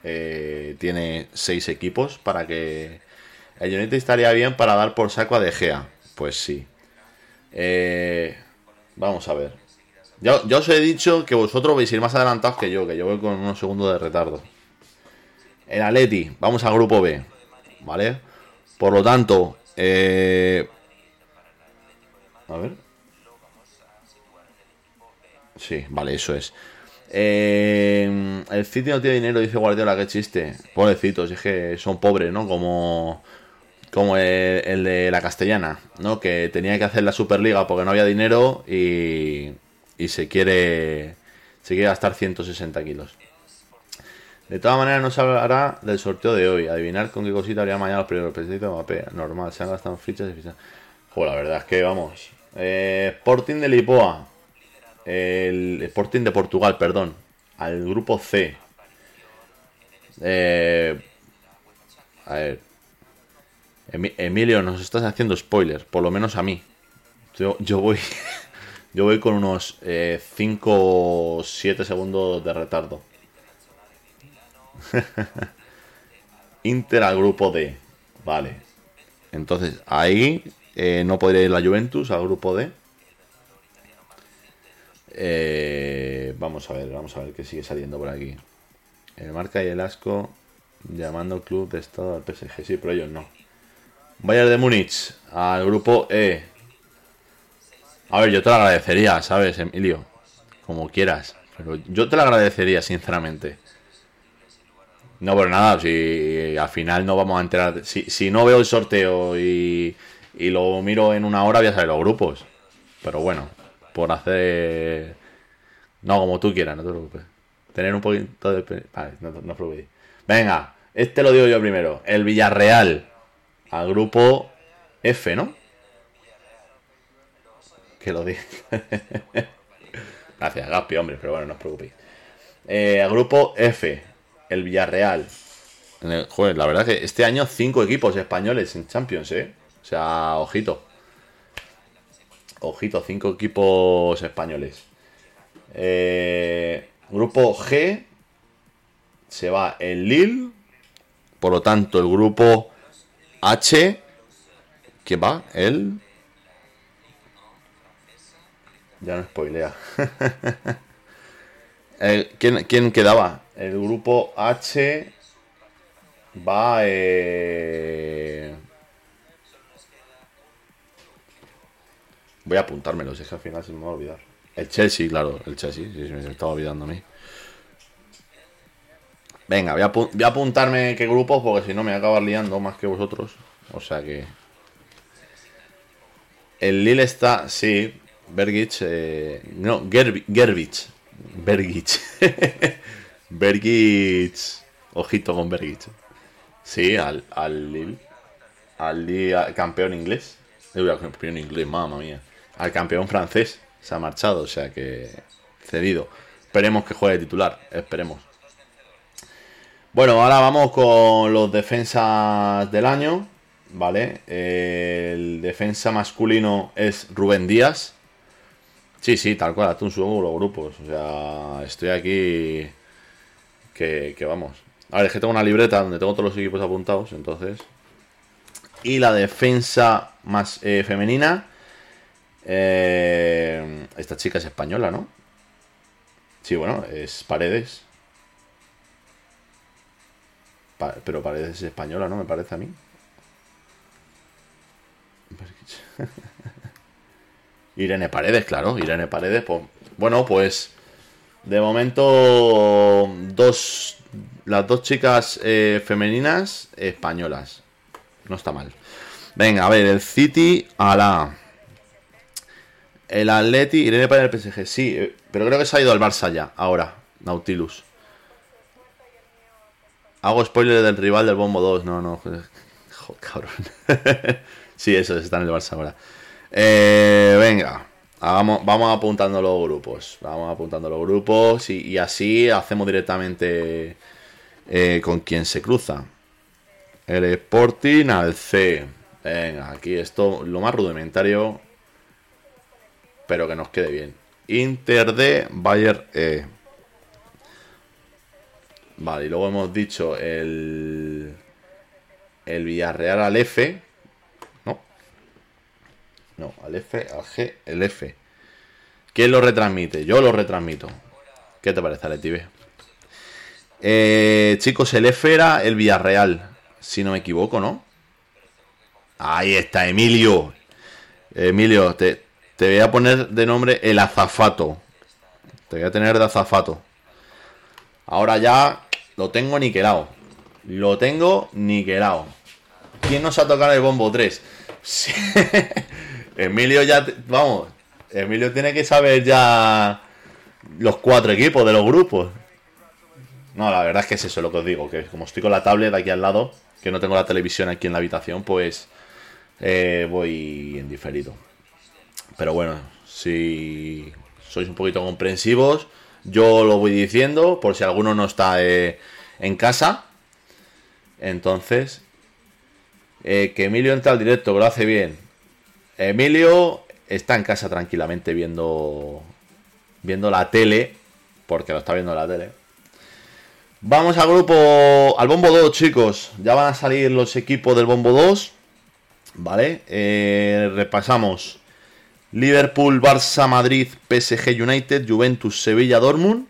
S1: eh, tiene seis equipos para que. El United estaría bien para dar por saco a De Gea. Pues sí. Vamos a ver. Ya, ya, os he dicho que vosotros vais a ir más adelantados que yo, que yo voy con unos segundos de retardo. El Atleti, vamos al grupo B. ¿Vale? Por lo tanto, eh... a ver. Sí, vale, eso es. Eh, el City no tiene dinero, dice Guardiola, qué chiste. Pobrecitos, es que son pobres, ¿no? Como, como el, el, de la castellana, ¿no? Que tenía que hacer la Superliga porque no había dinero y, y se quiere se quiere gastar 160 kilos. De todas maneras, no se hablará del sorteo de hoy. Adivinar con qué cosita habría mañana los primeros. Pesito, mapé, normal, se han gastado fichas y fichas. Joder, la verdad es que vamos. Eh, Sporting de Lipoa. El Sporting de Portugal, perdón. Al grupo C. Eh, a ver. Emilio, nos estás haciendo spoilers, por lo menos a mí. Yo, voy. <laughs> Yo voy con unos 5 o 7 segundos de retardo. <laughs> Inter al grupo D. Vale. Entonces, ahí eh, no podría ir la Juventus al grupo D. Eh, vamos a ver, vamos a ver qué sigue saliendo por aquí. El marca y el asco llamando al club de estado al PSG. Sí, pero ellos no. Bayern de Múnich al grupo E. A ver, yo te lo agradecería, ¿sabes, Emilio? Como quieras. Pero yo te lo agradecería, sinceramente. No, por nada, si al final no vamos a enterar. Si, si no veo el sorteo y, y, lo miro en una hora, voy a saber los grupos. Pero bueno, por hacer. No, como tú quieras, no te preocupes. Tener un poquito de. Vale, no, no os preocupéis. Venga, este lo digo yo primero. El Villarreal. Al grupo F, ¿no? Que lo diga. <laughs> Gracias, Gaspi, hombre, pero bueno, no os preocupéis. Eh, al grupo F el Villarreal. Joder, la verdad que este año cinco equipos españoles en Champions, ¿eh? O sea, ojito. Ojito, cinco equipos españoles. Eh, grupo G se va el Lille. Por lo tanto, el grupo H, que va? El... Ya no spoilea. <laughs> el, ¿quién, ¿Quién quedaba? El grupo H va... Eh... Voy a apuntármelo, si es que al final se me va a olvidar. El Chelsea, claro, el Chelsea, sí, se me estaba olvidando a mí. Venga, voy a, voy a apuntarme qué grupos, porque si no me voy liando más que vosotros. O sea que... El Lille está, sí, Bergich, eh, no, Gerbich, Bergich. <laughs> Bergich. Ojito con Bergich. Sí, al, al. Al Lille, campeón inglés. campeón inglés, mamma mía. Al campeón francés se ha marchado, o sea que cedido. Esperemos que juegue titular, esperemos. Bueno, ahora vamos con los defensas del año. ¿Vale? El defensa masculino es Rubén Díaz. Sí, sí, tal cual, hasta un subo los grupos. O sea, estoy aquí que, vamos. A ver, es que tengo una libreta donde tengo todos los equipos apuntados, entonces. Y la defensa más eh, femenina. Eh, esta chica es española, ¿no? Sí, bueno, es Paredes. pero Paredes es española, ¿no? Me parece a mí. <laughs> Irene Paredes, claro, Irene Paredes. Pues, bueno, pues de momento dos, las dos chicas eh, femeninas españolas. No está mal. Venga, a ver, el City a la... El Atleti, Irene Paredes del PSG, sí, eh, pero creo que se ha ido al Barça ya, ahora, Nautilus. Hago spoiler del rival del Bombo 2, no, no, joder, <laughs> cabrón. <laughs> sí, eso, está en el Barça ahora. Eh, venga, vamos, vamos apuntando los grupos. Vamos apuntando los grupos y, así hacemos directamente eh, con quien se cruza. El Sporting al C. Venga, aquí esto, lo más rudimentario, pero que nos quede bien. Inter de Bayer E. Vale, y luego hemos dicho el, el Villarreal al F. No, al F, al G, el F. ¿Quién lo retransmite? Yo lo retransmito. ¿Qué te parece, Letibe? Eh, chicos, el F era el Villarreal, si no me equivoco, ¿no? Ahí está, Emilio. Emilio, te, te voy a poner de nombre el azafato. Te voy a tener de azafato. Ahora ya lo tengo niquelado. Lo tengo niquelado. ¿Quién nos ha tocado el bombo 3? <laughs> Sí. Emilio ya, vamos, Emilio tiene que saber ya los cuatro equipos de los grupos. No, la verdad es que es eso lo que os digo, que como estoy con la tablet aquí al lado, que no tengo la televisión aquí en la habitación, pues eh, voy en diferido. Pero bueno, si sois un poquito comprensivos, yo lo voy diciendo por si alguno no está eh, en casa. Entonces, eh, que Emilio entra al directo, lo hace bien. Emilio está en casa tranquilamente viendo viendo la tele, porque lo está viendo la tele. Vamos al grupo, al Bombo 2, chicos. Ya van a salir los equipos del Bombo 2. ¿Vale? Eh, repasamos. Liverpool, Barça, Madrid, PSG United, Juventus, Sevilla, Dortmund.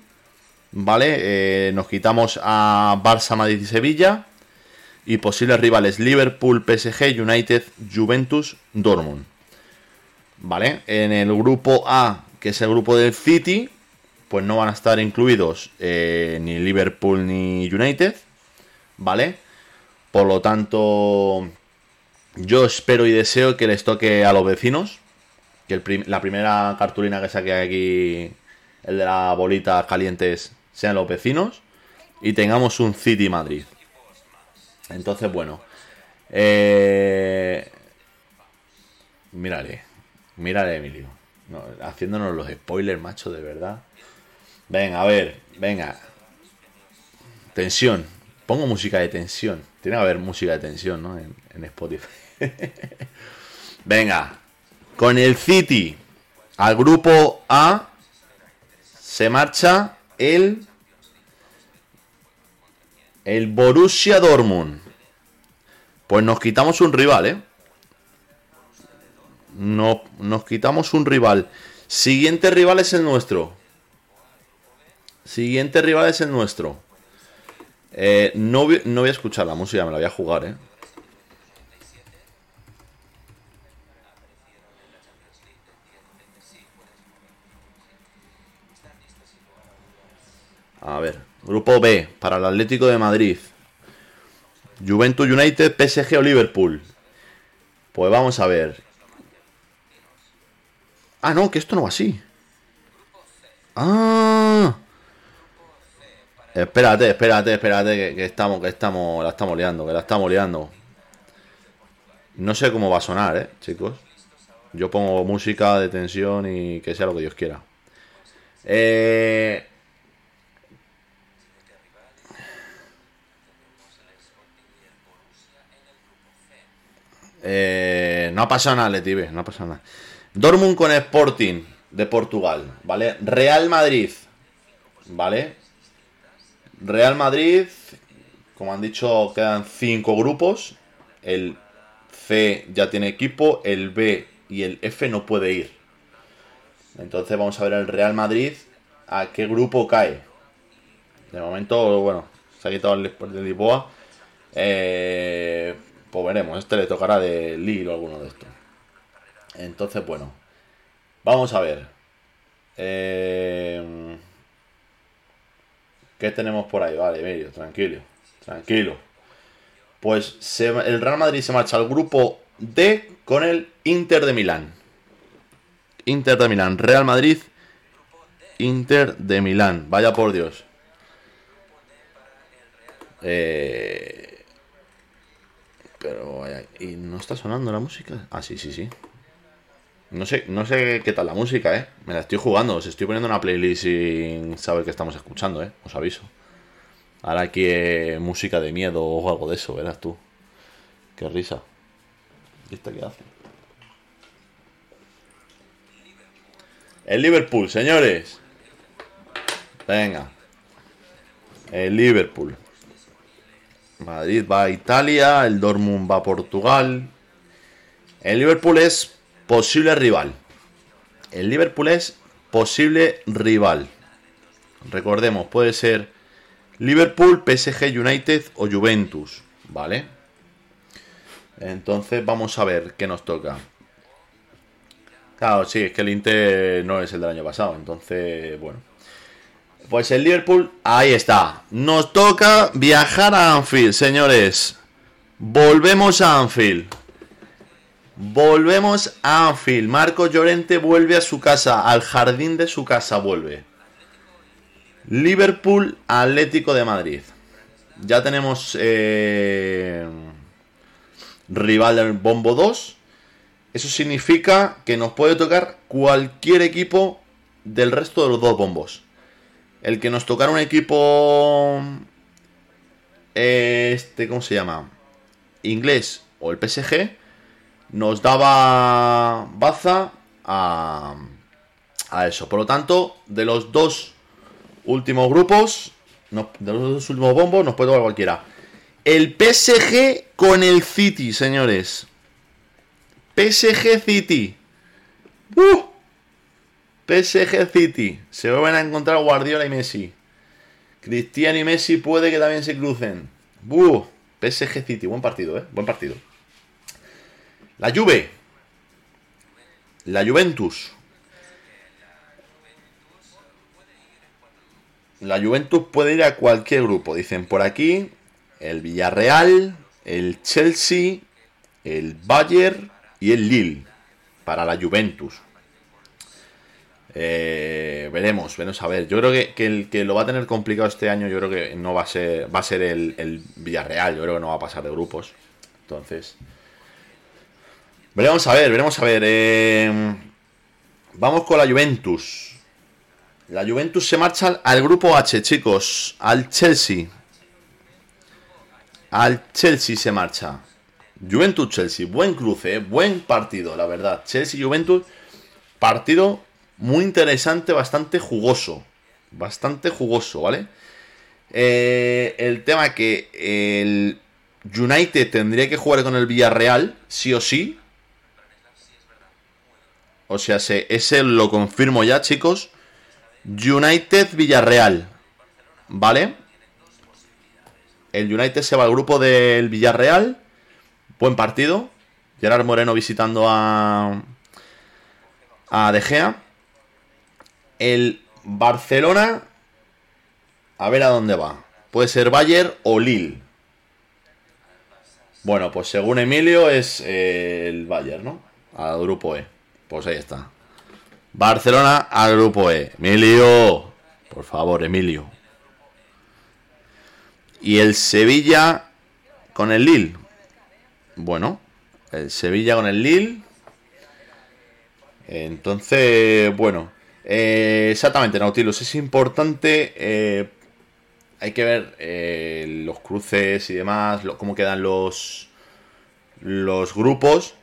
S1: ¿Vale? Eh, nos quitamos a Barça, Madrid y Sevilla. Y posibles rivales Liverpool, PSG, United, Juventus, Dortmund. ¿Vale? En el grupo A, que es el grupo del City, pues no van a estar incluidos eh, ni Liverpool ni United. ¿Vale? Por lo tanto, yo espero y deseo que les toque a los vecinos. Que la primera cartulina que saque aquí, el de las bolitas calientes, sean los vecinos. Y tengamos un City Madrid. Entonces, bueno. Eh, mírale. Mírale, Emilio. haciéndonos los spoilers, macho, de verdad. Venga, a ver, venga. Tensión. Pongo música de tensión. Tiene que haber música de tensión, ¿no? En, en Spotify. <laughs> venga. Con el City al grupo A se marcha el el Borussia Dortmund. Pues nos quitamos un rival, ¿eh? No, nos quitamos un rival. Siguiente rival es el nuestro. Siguiente rival es el nuestro. Eh, no, no voy a escuchar la música, me la voy a jugar, ¿eh? A ver, grupo B, para el Atlético de Madrid. Juventus United, PSG o Liverpool. Pues vamos a ver. Ah, no, que esto no va así. Ah. Espérate, espérate, espérate, que, estamos, que estamos, la estamos liando, que la estamos liando. No sé cómo va a sonar, eh, chicos. Yo pongo música de tensión y que sea lo que Dios quiera. Eh... Eh, no ha pasado nada, Letibe, no ha pasado nada. Dortmund con Sporting de Portugal, ¿vale? Real Madrid, ¿vale? Real Madrid, como han dicho, quedan cinco grupos. El C ya tiene equipo, el B y el F no puede ir. Entonces vamos a ver el Real Madrid a qué grupo cae. De momento, bueno, se ha quitado el de Lisboa. Eh, pues veremos, este le tocará de Lille o alguno de estos. Entonces, bueno, vamos a ver. Eh, ¿Qué tenemos por ahí? Vale, medio, tranquilo, tranquilo. Pues el Real Madrid se marcha al grupo D con el Inter de Milán. Inter de Milán, Real Madrid, Inter de Milán. Vaya por Dios. Eh, pero ¿y no está sonando la música? Ah, sí, sí, sí. No sé, no sé qué tal la música, ¿eh? Me la estoy jugando. Os estoy poniendo una playlist sin saber qué estamos escuchando, ¿eh? Os aviso. Ahora aquí eh, música de miedo o algo de eso, verás tú. Qué risa. ¿Y esta qué hace? El Liverpool, señores. Venga. El Liverpool. Madrid va a Italia, el Dortmund va a Portugal. El Liverpool es posible rival. El Liverpool es posible rival. Recordemos, puede ser Liverpool, PSG United o Juventus, ¿vale? Entonces vamos a ver qué nos toca. Claro, sí, es que el Inter no es el del año pasado, entonces, bueno. Pues el Liverpool, ahí está. Nos toca viajar a Anfield, señores. Volvemos a Anfield. Volvemos a Anfield. Marco Llorente vuelve a su casa, al jardín de su casa vuelve. Liverpool, Atlético de Madrid. Ya tenemos eh, rival del Bombo 2. Eso significa que nos puede tocar cualquier equipo del resto de los dos bombos. El que nos tocara un equipo... Este, ¿cómo se llama? Inglés o el PSG nos daba baza a, a eso. Por lo tanto, de los dos últimos grupos, de los dos últimos bombos, nos puede tocar cualquiera. El PSG con el City, señores. PSG City. ¡Uh! PSG City. Se vuelven a encontrar Guardiola y Messi. Cristiano y Messi puede que también se crucen. ¡Uh! PSG City. Buen partido, ¿eh? Buen partido. La Juve. La Juventus. La Juventus puede ir a cualquier grupo. Dicen por aquí el Villarreal, el Chelsea, el Bayern y el Lille para la Juventus. Eh, veremos, veremos a ver. Yo creo que, el que lo va a tener complicado este año, yo creo que no va a ser, va a ser el, el Villarreal. Yo creo que no va a pasar de grupos. Entonces, Veremos a ver, veremos a ver. Eh, vamos con la Juventus. La Juventus se marcha al grupo H, chicos. Al Chelsea. Al Chelsea se marcha. Juventus-Chelsea. Buen cruce, eh, buen partido, la verdad. Chelsea-Juventus. Partido muy interesante, bastante jugoso. Bastante jugoso, ¿vale? Eh, el tema que el United tendría que jugar con el Villarreal, sí o sí. O sea, ese lo confirmo ya, chicos. United Villarreal. ¿Vale? El United se va al grupo del Villarreal. Buen partido. Gerard Moreno visitando a. A De Gea. El Barcelona. A ver a dónde va. Puede ser Bayern o Lille. Bueno, pues según Emilio es eh, el Bayern, ¿no? Al grupo E. Pues ahí está. Barcelona al grupo E. Emilio. Por favor, Emilio. Y el Sevilla con el Lille. Bueno, el Sevilla con el Lille. Entonces, bueno. Eh, exactamente, Nautilus. Es importante. Eh, hay que ver eh, los cruces y demás. cómo quedan los. Los grupos.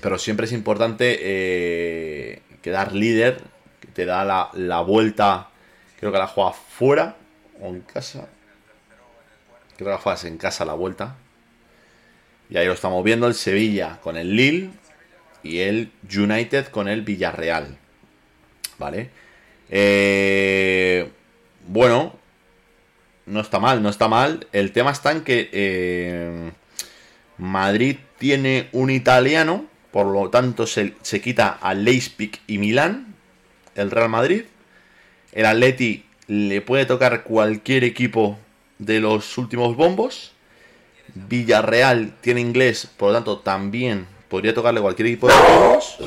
S1: Pero siempre es importante eh, quedar líder, que te da la, vuelta, creo que la juegas fuera o en casa. Creo que la juegas en casa la vuelta. Y ahí lo estamos viendo, el Sevilla con el Lille y el United con el Villarreal. ¿Vale? Eh, bueno, no está mal, no está mal. El tema está en que eh, Madrid tiene un italiano por lo tanto se, se quita a Leipzig y Milán, el Real Madrid. El Atleti le puede tocar cualquier equipo de los últimos bombos. Villarreal tiene inglés, por lo tanto también podría tocarle cualquier equipo de bombos.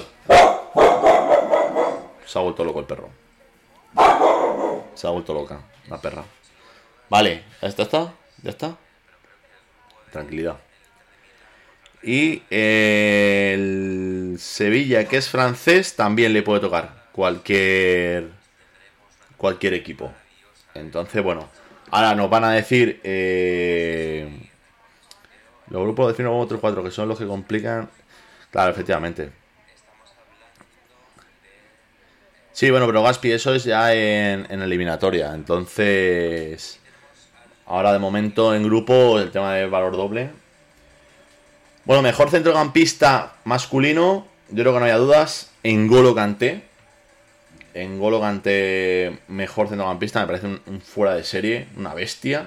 S1: Se ha vuelto loco el perro. Se ha vuelto loca la perra. Vale, ¿ya está? ¿Ya está? Tranquilidad. Y el Sevilla, que es francés, también le puede tocar cualquier cualquier equipo. Entonces, bueno, ahora nos van a decir eh, los grupos de 1 otros 4 que son los que complican. Claro, efectivamente. Sí, bueno, pero Gaspi, eso es ya en, en eliminatoria. Entonces, ahora de momento en grupo el tema de valor doble bueno, mejor centrocampista masculino, yo creo que no haya dudas, en Golo Kanté. En Golo Kanté, mejor centrocampista, me parece un, fuera de serie, una bestia.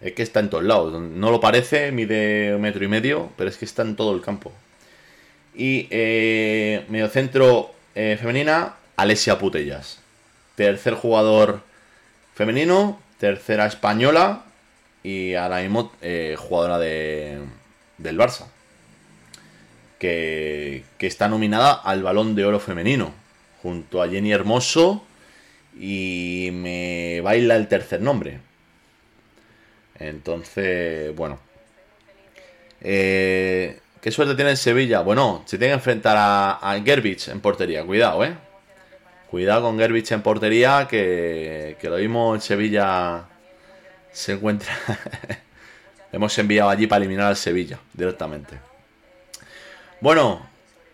S1: Es que está en todos lados. No lo parece, mide metro y medio, pero es que está en todo el campo. Y eh, mediocentro eh, femenina, Alessia Putellas. Tercer jugador femenino, tercera española y ahora mismo eh, jugadora de, del Barça, que, está nominada al Balón de Oro Femenino, junto a Jenny Hermoso y me baila el tercer nombre. Entonces, bueno. Eh, ¿Qué suerte tiene el Sevilla? Bueno, se tiene que enfrentar a, a en portería. Cuidado, eh. Cuidado con Gerbich en portería, que, que lo mismo en Sevilla se encuentra <laughs> hemos enviado allí para eliminar al Sevilla directamente. Bueno,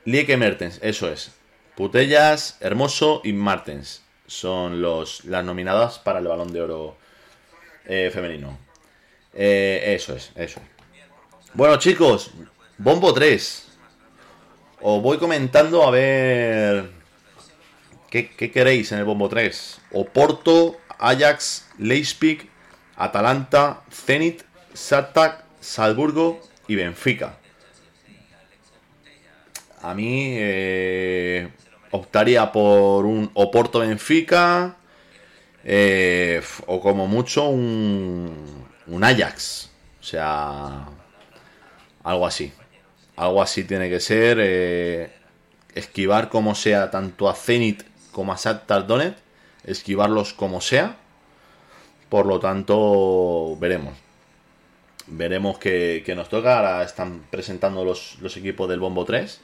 S1: Lieke Mertens, eso es. Putellas, Hermoso y Martens son los, las nominadas para el balón de oro eh, femenino. Eh, eso es, eso Bueno, chicos, Bombo 3. Os voy comentando a ver. ¿Qué, queréis en el Bombo 3? Oporto, Ajax, Leipzig, Atalanta, Zenit Sartak, Salzburgo y Benfica. A mí eh, optaría por un Oporto Benfica eh, o como mucho un, un Ajax. O sea, algo así. Algo así tiene que ser. Eh, esquivar como sea tanto a Zenit como a Shakhtar Donetsk. Esquivarlos como sea. Por lo tanto, veremos veremos qué, nos toca. Ahora están presentando los, equipos del Bombo 3.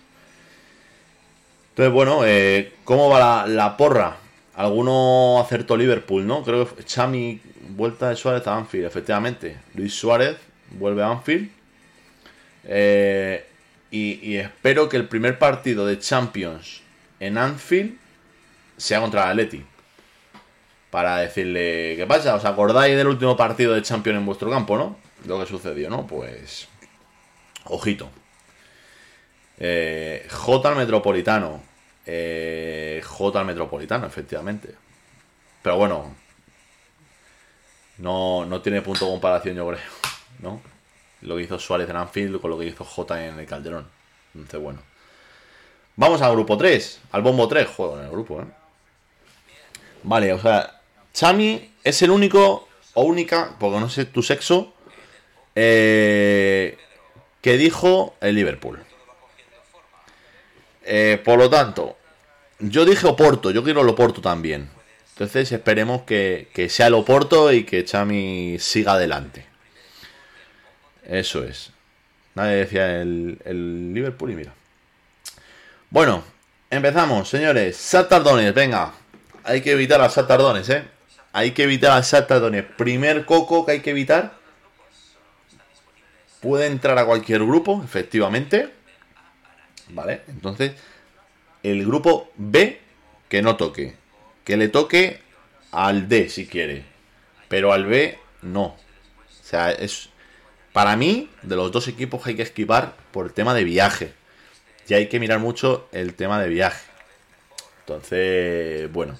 S1: Entonces, bueno, eh, ¿cómo va la, porra? Alguno acertó Liverpool, ¿no? Creo que Chami, vuelta de Suárez a Anfield, efectivamente. Luis Suárez vuelve a Anfield. Eh, y, espero que el primer partido de Champions en Anfield sea contra el Atleti. Para decirle, ¿qué pasa? ¿Os acordáis del último partido de Champions en vuestro campo, no? Lo que sucedió, ¿no? Pues. Ojito. Eh, J al Metropolitano. Eh, J al Metropolitano, efectivamente. Pero bueno. No, no tiene punto de comparación, yo creo. ¿No? Lo que hizo Suárez en Anfield con lo que hizo J en el Calderón. Entonces, bueno. Vamos al grupo 3. Al bombo 3. Juego en el grupo, ¿eh? Vale, o sea. Chami es el único o única, porque no sé tu sexo, eh, que dijo el Liverpool. Eh, por lo tanto, yo dije Oporto, yo quiero el Oporto también. Entonces esperemos que, sea el Oporto y que Chami siga adelante. Eso es. Nadie decía el, el Liverpool y mira. Bueno, empezamos, señores. Satardones, venga. Hay que evitar a Satardones, ¿eh? Hay que evitar a Satardones. Primer coco que hay que evitar puede entrar a cualquier grupo, efectivamente. ¿Vale? Entonces, el grupo B que no toque. Que le toque al D si quiere. Pero al B no. O sea, es. Para mí, de los dos equipos hay que esquivar por el tema de viaje. Y hay que mirar mucho el tema de viaje. Entonces, bueno.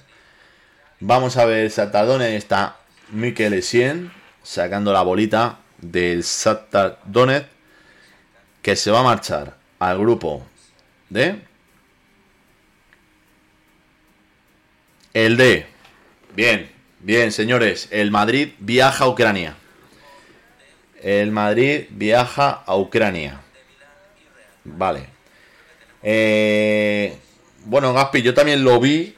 S1: Vamos a ver, Satadone está Mikel Essien sacando la bolita del Shakhtar Donetsk que se va a marchar al grupo D. El D. Bien, bien, señores. El Madrid viaja a Ucrania. El Madrid viaja a Ucrania. Vale. Eh, bueno, Gaspi, yo también lo vi.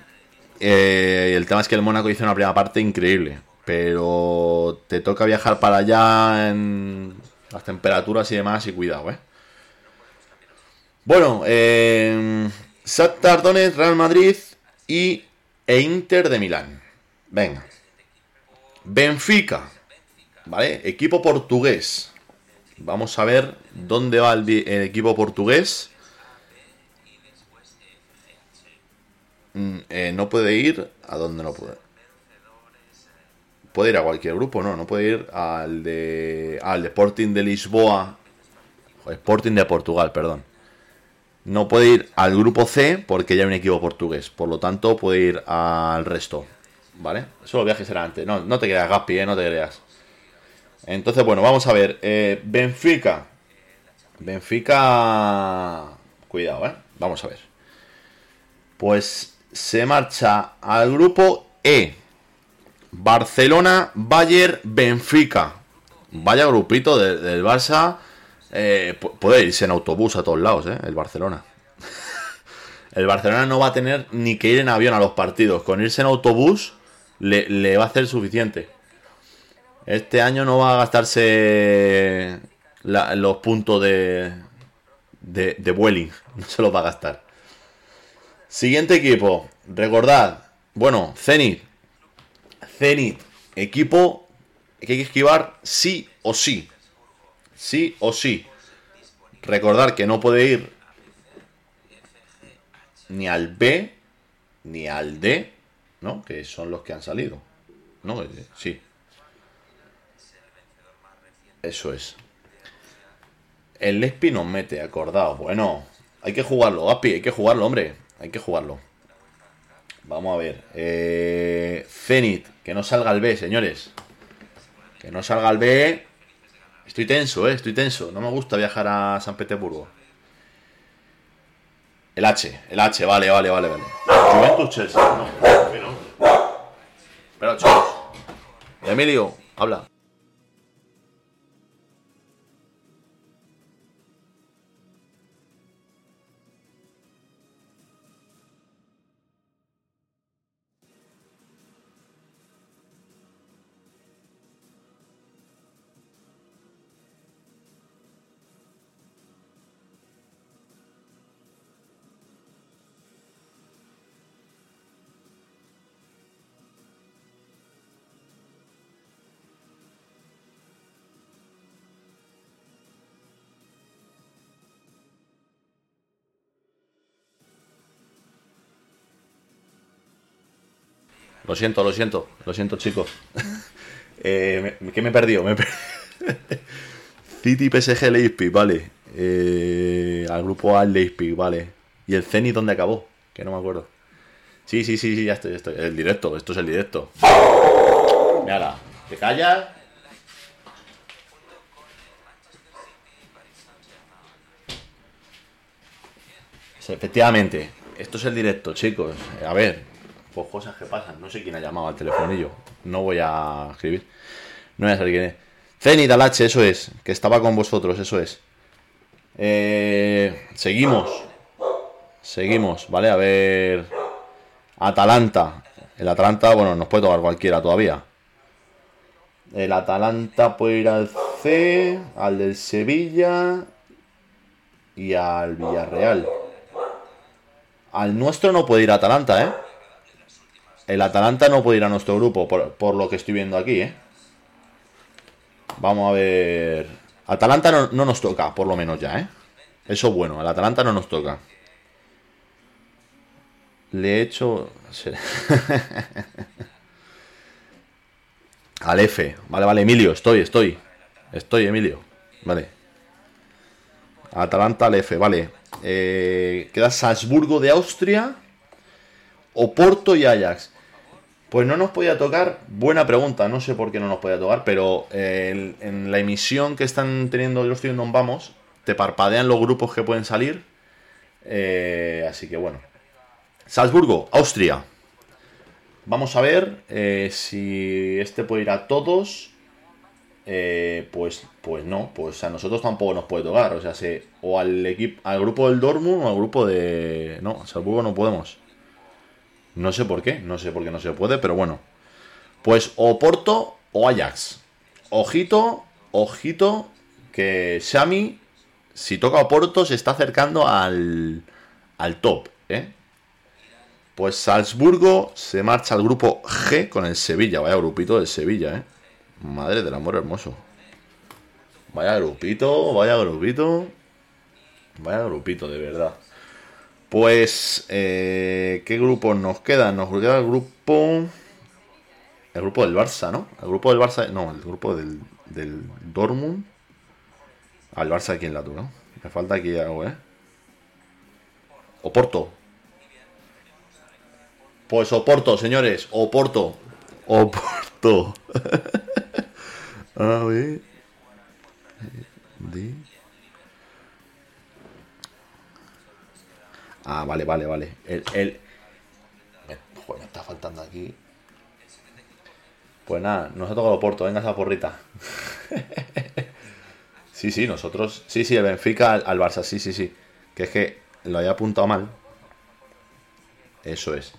S1: Eh, el tema es que el Mónaco hizo una primera parte increíble. Pero te toca viajar para allá en las temperaturas y demás y cuidado, ¿eh? Bueno, eh, Shakhtar Real Madrid y e Inter de Milán. Venga. Benfica. ¿Vale? Equipo portugués. Vamos a ver dónde va el, equipo portugués. Mm, eh, no puede ir. ¿A dónde no puede? Puede ir a cualquier grupo, no. No puede ir al de. Al Sporting de Lisboa. Sporting de Portugal, perdón. No puede ir al grupo C porque ya hay un equipo portugués. Por lo tanto, puede ir al resto. ¿Vale? Solo viaje será antes. No, no te creas, Gaspi, ¿eh? no te creas. Entonces, bueno, vamos a ver. Eh, Benfica. Benfica. Cuidado, ¿eh? Vamos a ver. Pues se marcha al grupo E. Barcelona, Bayern, Benfica. Vaya grupito del Barça eh, puede irse en autobús a todos lados, ¿eh? El Barcelona. <laughs> el Barcelona no va a tener ni que ir en avión a los partidos. Con irse en autobús le, va a hacer suficiente. Este año no va a gastarse los puntos de, de, de Vueling. <laughs> No se los va a gastar. Siguiente equipo. Recordad. Bueno, Zenit. Zenit. Equipo que hay que esquivar sí o sí sí o sí. Recordar que no puede ir ni al B ni al D, ¿no? Que son los que han salido. ¿No? Eh, sí. Eso es. El Lespi nos mete, acordado. Bueno, hay que jugarlo, Api, hay que jugarlo, hombre. Hay que jugarlo. Vamos a ver. Eh, Zenit, que no salga el B, señores. Que no salga el B Estoy tenso, eh, estoy tenso. No me gusta viajar a San Petersburgo. El H, el H, vale, vale, vale, vale. Juventus Chelsea, no. Espera, chicos. Emilio, habla. Lo siento, lo siento, lo siento, chicos. <laughs> eh, ¿Qué me he perdido? Me <laughs> City, PSG, Leipzig, vale. Eh, al grupo A, Leipzig, vale. ¿Y el Zenit dónde acabó? Que no me acuerdo. Sí, sí, sí, sí, ya estoy, ya estoy. El directo, esto es el directo. Mira, ¿te callas? Efectivamente, esto es el directo, chicos. A ver, pues cosas que pasan. No sé quién ha llamado al telefonillo. No voy a escribir. No voy a saber quién es. Zenit H, eso es. Que estaba con vosotros, eso es. Eh, seguimos. Seguimos, ¿vale? A ver. Atalanta. El Atalanta, bueno, nos puede tocar cualquiera todavía. El Atalanta puede ir al C, al del Sevilla y al Villarreal. Al nuestro no puede ir Atalanta, ¿eh? El Atalanta no puede ir a nuestro grupo, por, lo que estoy viendo aquí, ¿eh? Vamos a ver... Atalanta no, no, nos toca, por lo menos ya, ¿eh? Eso es bueno, el Atalanta no nos toca. Le he hecho... <laughs> al F. Vale, vale, Emilio, estoy, estoy. Estoy, Emilio. Vale. Atalanta al F, vale. Eh, queda Salzburgo de Austria. Oporto y Ajax. Pues no nos podía tocar, buena pregunta, no sé por qué no nos podía tocar, pero eh, en la emisión que están teniendo, los estoy Vamos, te parpadean los grupos que pueden salir. Eh, así que bueno. Salzburgo, Austria. Vamos a ver eh, si este puede ir a todos. Eh, pues, pues no, pues a nosotros tampoco nos puede tocar. O sea, o al equipo, al grupo del Dortmund o al grupo de. No, Salzburgo no podemos. No sé por qué, no sé por qué no se puede, pero bueno. Pues o Porto o Ajax. Ojito, ojito, que Xami, si toca Oporto, se está acercando al, al top, ¿eh? Pues Salzburgo se marcha al grupo G con el Sevilla. Vaya grupito del Sevilla, ¿eh? Madre del amor hermoso. Vaya grupito, vaya grupito. Vaya grupito, de verdad. Pues, eh, ¿qué grupos nos quedan? Nos queda el grupo... El grupo del Barça, ¿no? El grupo del Barça... No, el grupo del, del Dortmund. Al Barça aquí en la ¿no? Me falta aquí algo, ¿eh? Oporto. Pues Oporto, señores. Oporto. Oporto. <laughs> A ver. Ah, vale, vale, vale. El, el... Joder, me está faltando aquí. Pues nada, nos ha tocado Oporto. Venga esa porrita. <laughs> sí, sí, nosotros... Sí, sí, el Benfica al, Barça. Sí, sí, sí. Que es que lo había apuntado mal. Eso es.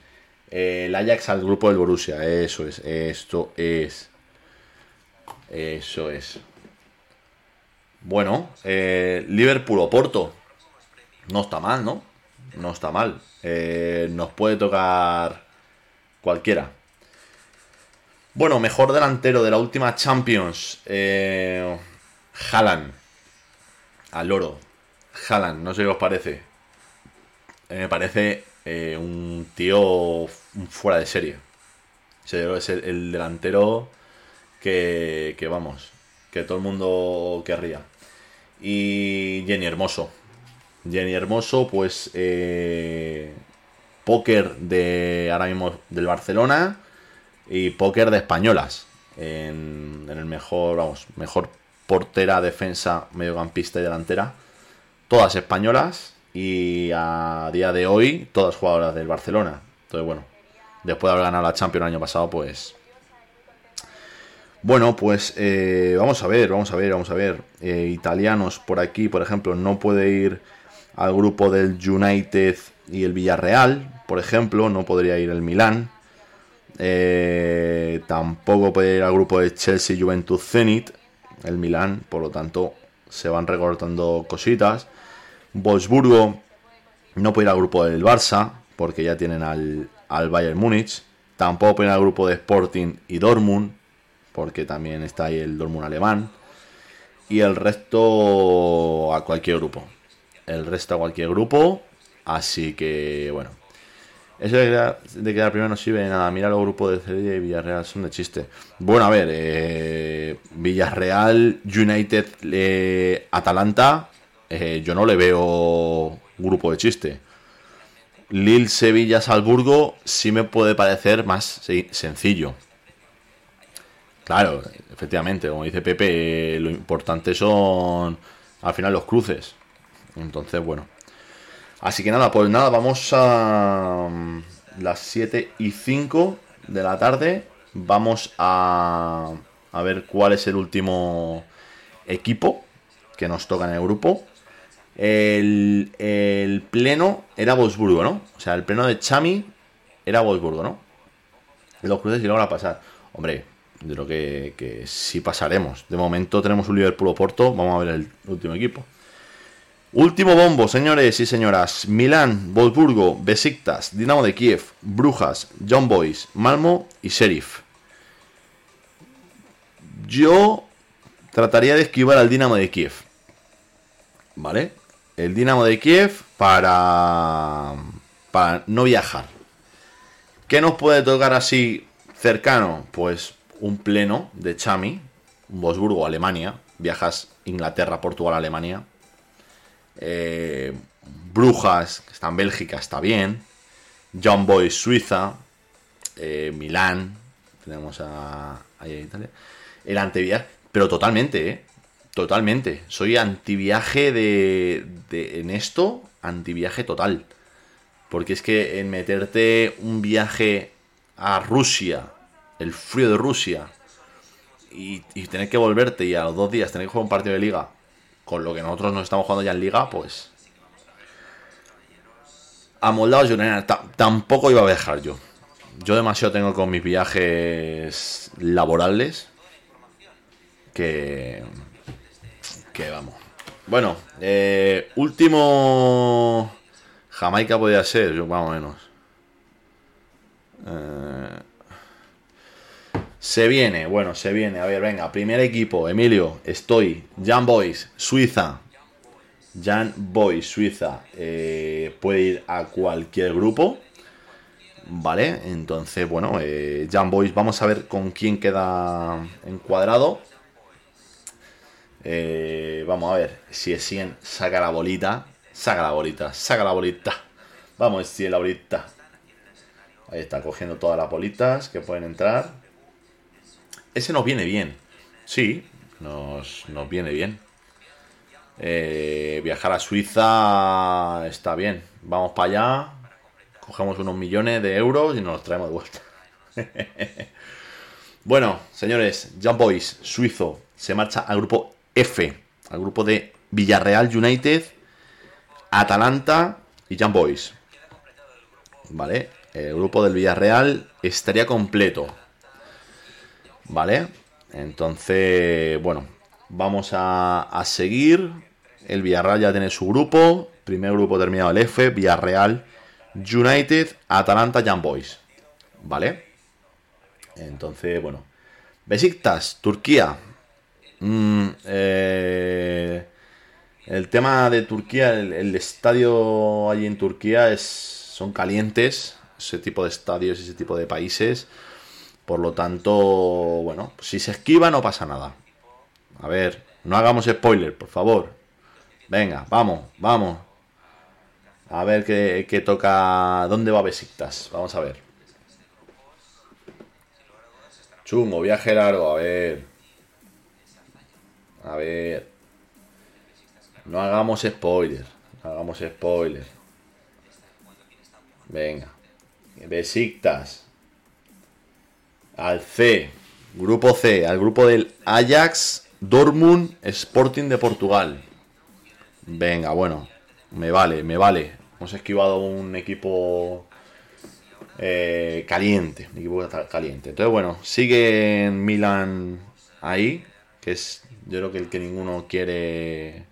S1: El Ajax al grupo del Borussia, eso es, esto es. Eso es. Bueno, eh, Liverpool o Porto. No está mal, ¿no? No está mal. Eh, nos puede tocar cualquiera. Bueno, mejor delantero de la última Champions. Eh. Al oro. Haaland, no sé qué os parece. me parece eh, un tío fuera de serie. es el, delantero que, que, vamos, que todo el mundo querría. Y Jenny Hermoso. Jenny Hermoso, pues, eh, póker de ahora mismo del Barcelona y póker de españolas. En, el mejor, vamos, mejor portera, defensa, mediocampista y delantera. Todas españolas y a día de hoy todas jugadoras del Barcelona. Entonces, bueno, después de haber ganado la Champions el año pasado, pues... Bueno, pues eh, vamos a ver, vamos a ver, vamos a ver. Eh, italianos por aquí, por ejemplo, no puede ir al grupo del United y el Villarreal, por ejemplo, no podría ir el Milán. Eh, tampoco puede ir al grupo de Chelsea, Juventus, Zenit, el Milán, por lo tanto se van recortando cositas. Wolfsburgo no puede ir al grupo del Barça, porque ya tienen al, al Bayern Múnich. Tampoco puede ir al grupo de Sporting y Dortmund, porque también está ahí el Dortmund alemán. Y el resto a cualquier grupo. El resto a cualquier grupo. Así que, bueno. Eso de quedar, de quedar primero no sirve nada. Mira los grupos de Sevilla y Villarreal son de chiste. Bueno, a ver. Eh, Villarreal, United, eh, Atalanta eh, yo no le veo grupo de chiste. Lille, Sevilla, Salzburgo sí me puede parecer más sencillo. Claro, efectivamente, como dice Pepe, lo importante son al final los cruces. Entonces, bueno. Así que nada, pues nada, vamos a mm, las 7 y 5 de la tarde. Vamos a, a ver cuál es el último equipo que nos toca en el grupo. El, pleno era Wolfsburgo, ¿no? O sea, el pleno de Chami era Wolfsburgo, ¿no? Los cruces y luego a pasar. Hombre, yo creo que, que sí pasaremos. De momento tenemos un Liverpool Porto. Vamos a ver el último equipo. Último bombo, señores y señoras. Milán, Wolfsburgo, Besiktas, Dinamo de Kiev, Brujas, John Boys, Malmo y Sheriff. Yo trataría de esquivar al Dinamo de Kiev. ¿Vale? el Dinamo de Kiev para, para no viajar. ¿Qué nos puede tocar así cercano? Pues un pleno de Chami, Bosburgo, Alemania. Viajas Inglaterra, Portugal, Alemania. Eh, Brujas, que está en Bélgica, está bien. John Boy, Suiza. Eh, Milán. Tenemos a, Italia. El anteviaje, pero totalmente, ¿eh? Totalmente. Soy antiviaje de, de. En esto, antiviaje total. Porque es que en meterte un viaje a Rusia, el frío de Rusia, y, tener que volverte y a los dos días tener que jugar un partido de liga, con lo que nosotros nos estamos jugando ya en liga, pues. Amoldados Junior, tampoco iba a viajar yo. Yo demasiado tengo con mis viajes laborales que. que vamos. Bueno, eh, último. Jamaica podía ser, yo más o menos. Eh, se viene, bueno, se viene. A ver, venga, primer equipo, Emilio, estoy. Jan Boys, Suiza. Jan Boys, Suiza. Eh, puede ir a cualquier grupo. Vale, entonces, bueno, eh, Jan Boys, vamos a ver con quién queda encuadrado. Eh, vamos a ver si es 100 saca la bolita. Saca la bolita, saca la bolita. Vamos, si la bolita. Ahí está, cogiendo todas las bolitas que pueden entrar. Ese nos viene bien. Sí, nos, viene bien. Eh, viajar a Suiza está bien. Vamos para allá, cogemos unos millones de euros y nos los traemos de vuelta. <laughs> bueno, señores, Jump Boys, suizo, se marcha al grupo F, al grupo de Villarreal United, Atalanta y Jump Boys. ¿Vale? El grupo del Villarreal estaría completo. ¿Vale? Entonces, bueno, vamos a, seguir. El Villarreal ya tiene su grupo. Primer grupo terminado el F. Villarreal, United, Atalanta, Young Boys. ¿Vale? Entonces, bueno. Besiktas, Turquía. Mm, eh, el tema de Turquía, el, estadio allí en Turquía es, son calientes. Ese tipo de estadios, ese tipo de países. Por lo tanto, bueno, si se esquiva no pasa nada. A ver, no hagamos spoiler, por favor. Venga, vamos, vamos. A ver qué, toca. ¿Dónde va Besiktas? Vamos a ver. Chungo, viaje largo, a ver. A ver. No hagamos spoiler. No hagamos spoiler. Venga. Besiktas al C, grupo C, al grupo del Ajax, Dortmund, Sporting de Portugal. Venga, bueno, me vale, me vale. Hemos esquivado un equipo eh, caliente, un equipo caliente. Entonces, bueno, sigue Milan ahí, que es yo creo que el que ninguno quiere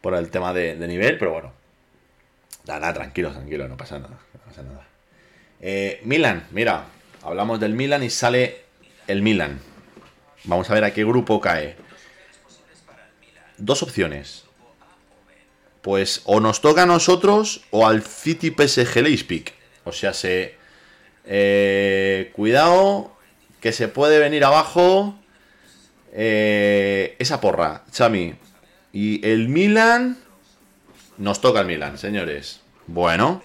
S1: por el tema de, nivel, pero bueno. Nada, tranquilo, tranquilo, no pasa nada. No pasa nada. Eh, Milan, mira, Hablamos del Milan y sale el Milan. Vamos a ver a qué grupo cae. Dos opciones. Pues o nos toca a nosotros o al City PSG Leipzig. O sea, se... Eh, cuidado, que se puede venir abajo eh, esa porra, Chami. Y el Milan... Nos toca el Milan, señores. Bueno,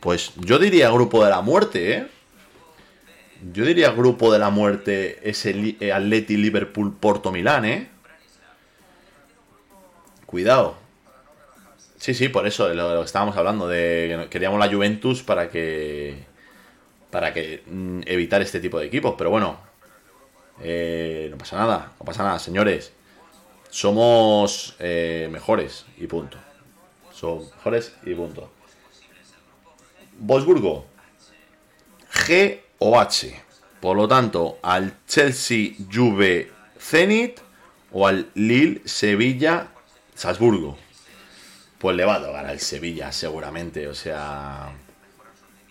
S1: pues yo diría grupo de la muerte, ¿eh? Yo diría grupo de la muerte ese eh, Atleti, Liverpool, Porto, Milán, ¿eh? Cuidado. Sí, sí, por eso lo, estábamos hablando de que queríamos la Juventus para que para que mm, evitar este tipo de equipos, pero bueno, eh, no pasa nada, no pasa nada, señores. Somos eh, mejores y punto. Somos mejores y punto. Wolfsburgo, G o H. Por lo tanto, al Chelsea, Juve, Zenit o al Lille, Sevilla, Salzburgo. Pues le va a tocar al Sevilla, seguramente. O sea,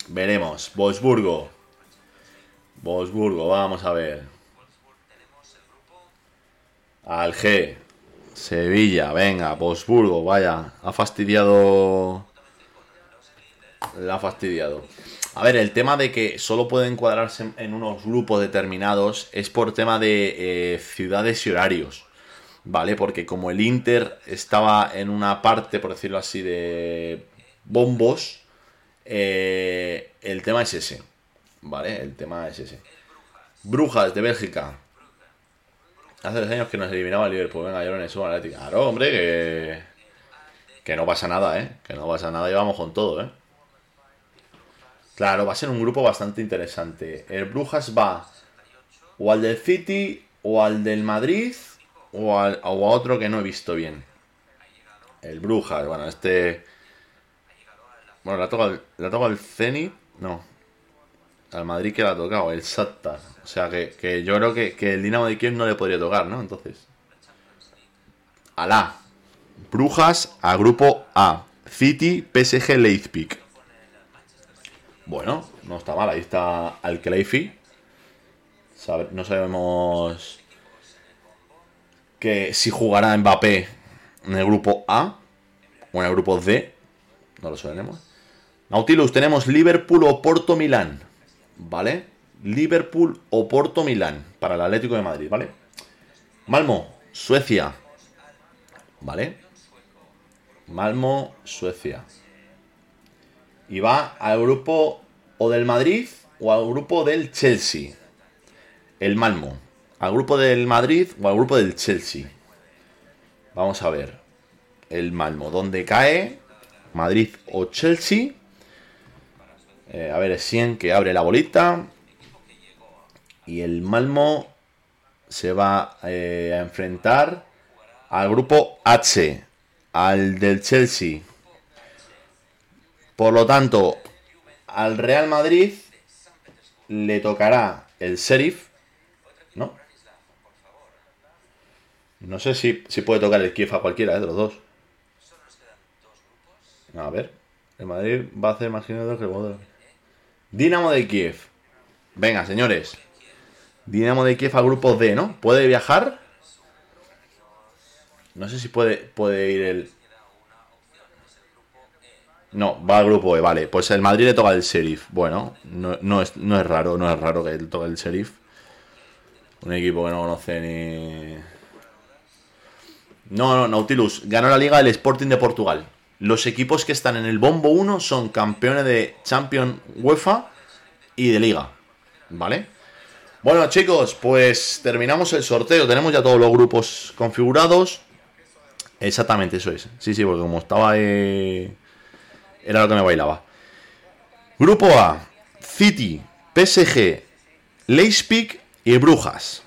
S1: veremos. Wolfsburgo. Wolfsburgo, vamos a ver. Al G. Sevilla, venga, Wolfsburgo, vaya. Ha fastidiado la ha fastidiado. A ver, el tema de que solo pueden encuadrarse en unos grupos determinados es por tema de eh, ciudades y horarios. ¿Vale? Porque como el Inter estaba en una parte, por decirlo así, de bombos, eh, el tema es ese. ¿Vale? El tema es ese. Brujas de Bélgica. Hace dos años que nos eliminaba el Liverpool. Venga, yo lo subo Atlético. Claro, hombre, que. Que no pasa nada, ¿eh? Que no pasa nada y vamos con todo, ¿eh? Claro, va a ser un grupo bastante interesante. El Brujas va o al del City, o al del Madrid, o, al, a otro que no he visto bien. El Brujas, bueno, este. Bueno, la toca, la toca el Zenit, no. Al Madrid que la ha tocado, el Shakhtar. O sea que, yo creo que, el Dinamo de Kiev no le podría tocar, ¿no? Entonces. Alá. Brujas a grupo A. City, PSG, Leipzig. Bueno, no está mal. Ahí está al. No sabemos que si jugará Mbappé en el grupo A o en el grupo D. No lo sabemos. Nautilus, tenemos Liverpool o Porto Milán. ¿Vale? Liverpool o Porto Milán para el Atlético de Madrid, ¿vale? Malmo, Suecia. ¿Vale? Malmo, Suecia. Y va al grupo o del Madrid o al grupo del Chelsea. El Malmo. Al grupo del Madrid o al grupo del Chelsea. Vamos a ver. El Malmo. ¿Dónde cae? Madrid o Chelsea. Eh, a ver, es 100 que abre la bolita. Y el Malmo se va eh, a enfrentar al grupo H, al del Chelsea. Por lo tanto, al Real Madrid le tocará el Sheriff, ¿no? No sé si, si puede tocar el Kiev a cualquiera ¿eh? de los dos. A ver, el Madrid va a hacer más que el. Dinamo de Kiev. Venga, señores. Dinamo de Kiev al grupo D, ¿no? ¿Puede viajar? No sé si puede, puede ir el... No, va al grupo E, vale. Pues el Madrid le toca el Sheriff. Bueno, no, es, no es raro, no es raro que le toque el Sheriff. Un equipo que no conoce ni... No, no, Nautilus. Ganó la liga del Sporting de Portugal. Los equipos que están en el bombo 1 son campeones de Champions UEFA y de liga. ¿Vale? Bueno, chicos, pues terminamos el sorteo. Tenemos ya todos los grupos configurados. Exactamente, eso es. Sí, sí, porque como estaba ahí... Era lo que me bailaba. Grupo A. City, PSG, Leipzig y Brujas.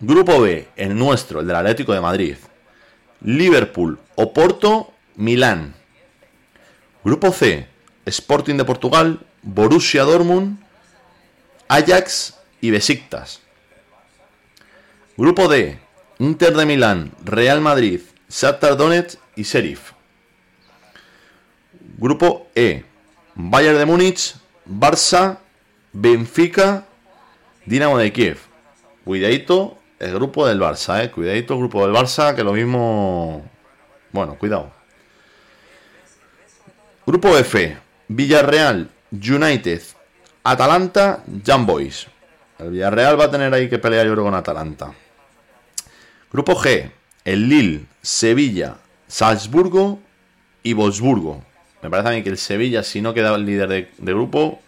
S1: Grupo B, el nuestro, el del Atlético de Madrid. Liverpool, Oporto, Milán. Grupo C, Sporting de Portugal, Borussia Dortmund, Ajax y Besiktas. Grupo D, Inter de Milán, Real Madrid, Shakhtar Donetsk y Sheriff. Grupo E, Bayern de Múnich, Barça, Benfica, Dinamo de Kiev. Cuidadito el grupo del Barça, eh. Cuidadito el grupo del Barça, que lo mismo... Bueno, cuidado. Grupo F, Villarreal, United, Atalanta, Young Boys. El Villarreal va a tener ahí que pelear yo con Atalanta. Grupo G, el Lille, Sevilla, Salzburgo y Wolfsburgo. Me parece a mí que el Sevilla, si no queda el líder de, grupo,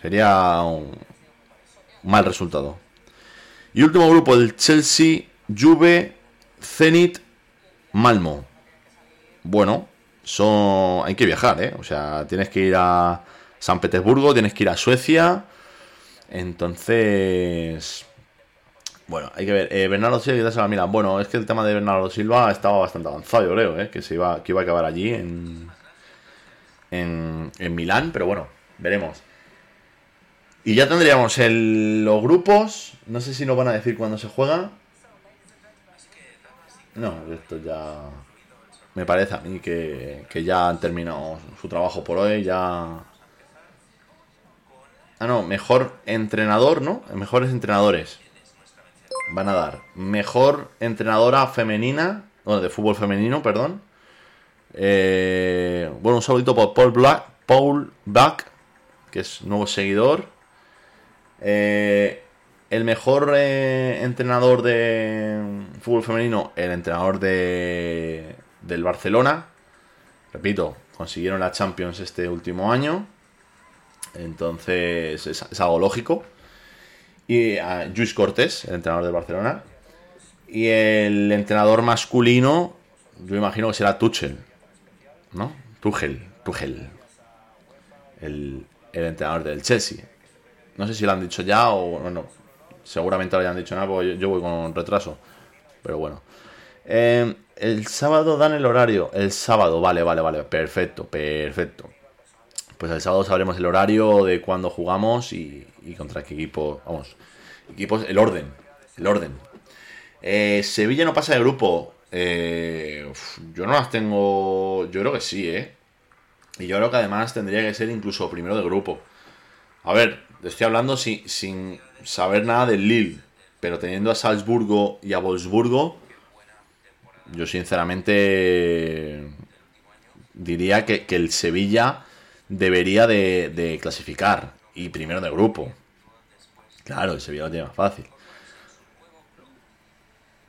S1: sería un mal resultado. Y último grupo, el Chelsea, Juve, Zenit, Malmo. Bueno, son hay que viajar, ¿eh? O sea, tienes que ir a San Petersburgo, tienes que ir a Suecia entonces, bueno, hay que ver. Eh, Bernardo Silva, se la mira. Bueno, es que el tema de Bernardo Silva estaba bastante avanzado, yo creo, ¿eh? que se iba, que iba a acabar allí en, en, Milán, pero bueno, veremos. Y ya tendríamos el, los grupos. No sé si nos van a decir cuándo se juega. No, esto ya. Me parece a mí que, que ya han terminado su trabajo por hoy. Ah, no, mejor entrenador, ¿no? Mejores entrenadores. Van a dar mejor entrenadora femenina, bueno, de fútbol femenino, perdón. Eh, bueno, un saludito por Paul Black, Paul Back, que es nuevo seguidor. Eh, el mejor eh, entrenador de fútbol femenino, el entrenador de, del Barcelona. Repito, consiguieron la Champions este último año. Entonces es, algo lógico. Y a Luis Cortés, el entrenador de Barcelona. Y el entrenador masculino, yo imagino que será Tuchel, ¿no? Tuchel, Tuchel. El, entrenador del Chelsea. No sé si lo han dicho ya o no. Seguramente lo hayan dicho nada porque yo, voy con retraso. Pero bueno. Eh, el sábado dan el horario. El sábado, vale, vale, vale. Perfecto, perfecto. Pues el sábado sabremos el horario de cuándo jugamos y, y contra qué equipo. Vamos. Equipos, el orden. El orden. Eh, Sevilla no pasa de grupo. Eh, yo no las tengo. Yo creo que sí, ¿eh? Y yo creo que además tendría que ser incluso primero de grupo. A ver, estoy hablando sin saber nada del Lille, pero teniendo a Salzburgo y a Wolfsburgo, yo sinceramente diría que, el Sevilla debería de, clasificar y primero de grupo. Claro, el Sevilla lo tiene más fácil.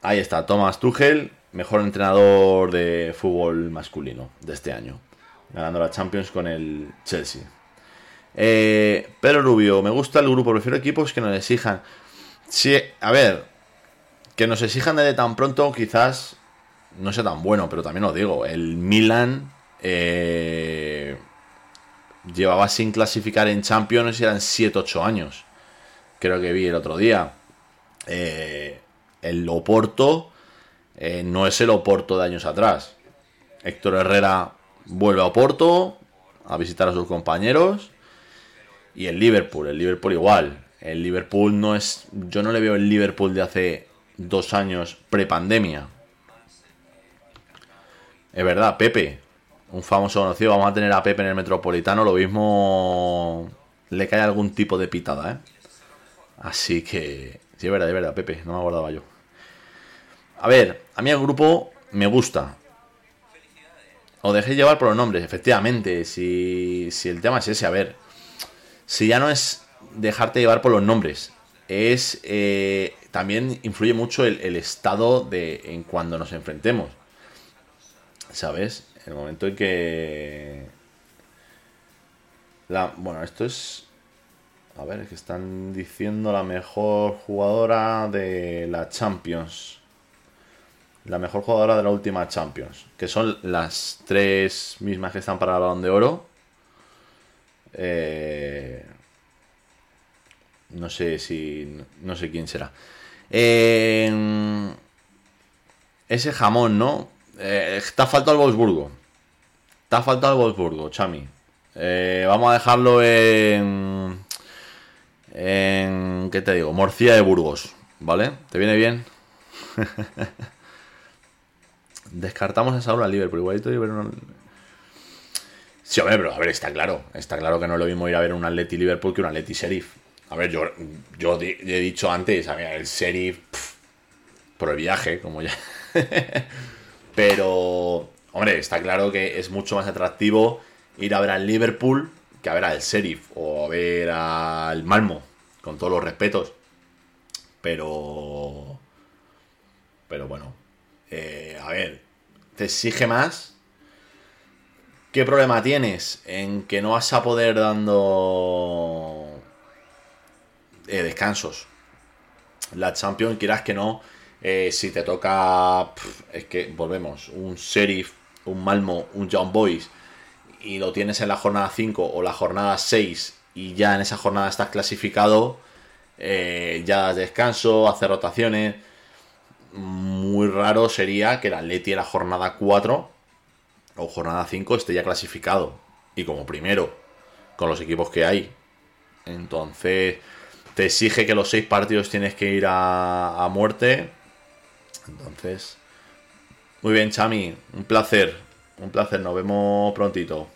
S1: Ahí está, Thomas Tuchel, mejor entrenador de fútbol masculino de este año, ganando la Champions con el Chelsea. Eh, Pedro Rubio, me gusta el grupo, prefiero equipos que nos exijan. Sí, a ver, que nos exijan desde tan pronto quizás no sea tan bueno, pero también os digo, el Milan eh, llevaba sin clasificar en Champions y eran 7-8 años. Creo que vi el otro día. Eh, el Oporto eh, no es el Oporto de años atrás. Héctor Herrera vuelve a Oporto a visitar a sus compañeros. Y el Liverpool, el Liverpool igual. El Liverpool no es. Yo no le veo el Liverpool de hace dos años prepandemia. Es verdad, Pepe, un famoso conocido. Vamos a tener a Pepe en el Metropolitano. Lo mismo le cae algún tipo de pitada, ¿eh? Así que. Sí, es verdad, es verdad, Pepe. No me acordaba yo. A ver, a mí el grupo me gusta. Os dejé llevar por los nombres, efectivamente. Si, si el tema es ese, a ver. Si ya no es dejarte llevar por los nombres, es. Eh, también influye mucho el, estado de en cuando nos enfrentemos. ¿Sabes? El momento en que. La, bueno, esto es. A ver, es que están diciendo la mejor jugadora de la Champions la mejor jugadora de la última Champions, que son las tres mismas que están para el balón de oro. Eh, no sé si. No sé quién será. ese jamón, ¿no? Eh, ha faltado el Wolfsburgo. Ha faltado el Wolfsburgo, Chami. Eh, vamos a dejarlo en. En. ¿Qué te digo? Morcilla de Burgos. ¿Vale? ¿Te viene bien? <laughs> Descartamos a Saúl al Liverpool. Igualito Liverpool. Sí, hombre, pero a ver, está claro. Está claro que no es lo mismo ir a ver un Atleti Liverpool que un Atleti Sheriff. A ver, yo, yo he dicho antes, a ver, el Sheriff. por el viaje, como ya. <laughs> pero. Hombre, está claro que es mucho más atractivo ir a ver al Liverpool que a ver al Sheriff o a ver al Malmo, con todos los respetos. Pero. Pero bueno, eh, a ver, te exige más. ¿Qué problema tienes? En que no vas a poder dando eh, descansos. La Champions, quieras que no, eh, si te toca, es que volvemos, un Sheriff, un Malmo, un John Boys, y lo tienes en la jornada 5 o la jornada 6 y ya en esa jornada estás clasificado, ya das descanso, haces rotaciones muy raro sería que el Atleti en la jornada 4 o jornada 5 esté ya clasificado y como primero con los equipos que hay. Entonces te exige que los seis partidos tienes que ir a, a muerte. Entonces, muy bien, Chami, un placer, un placer, nos vemos prontito.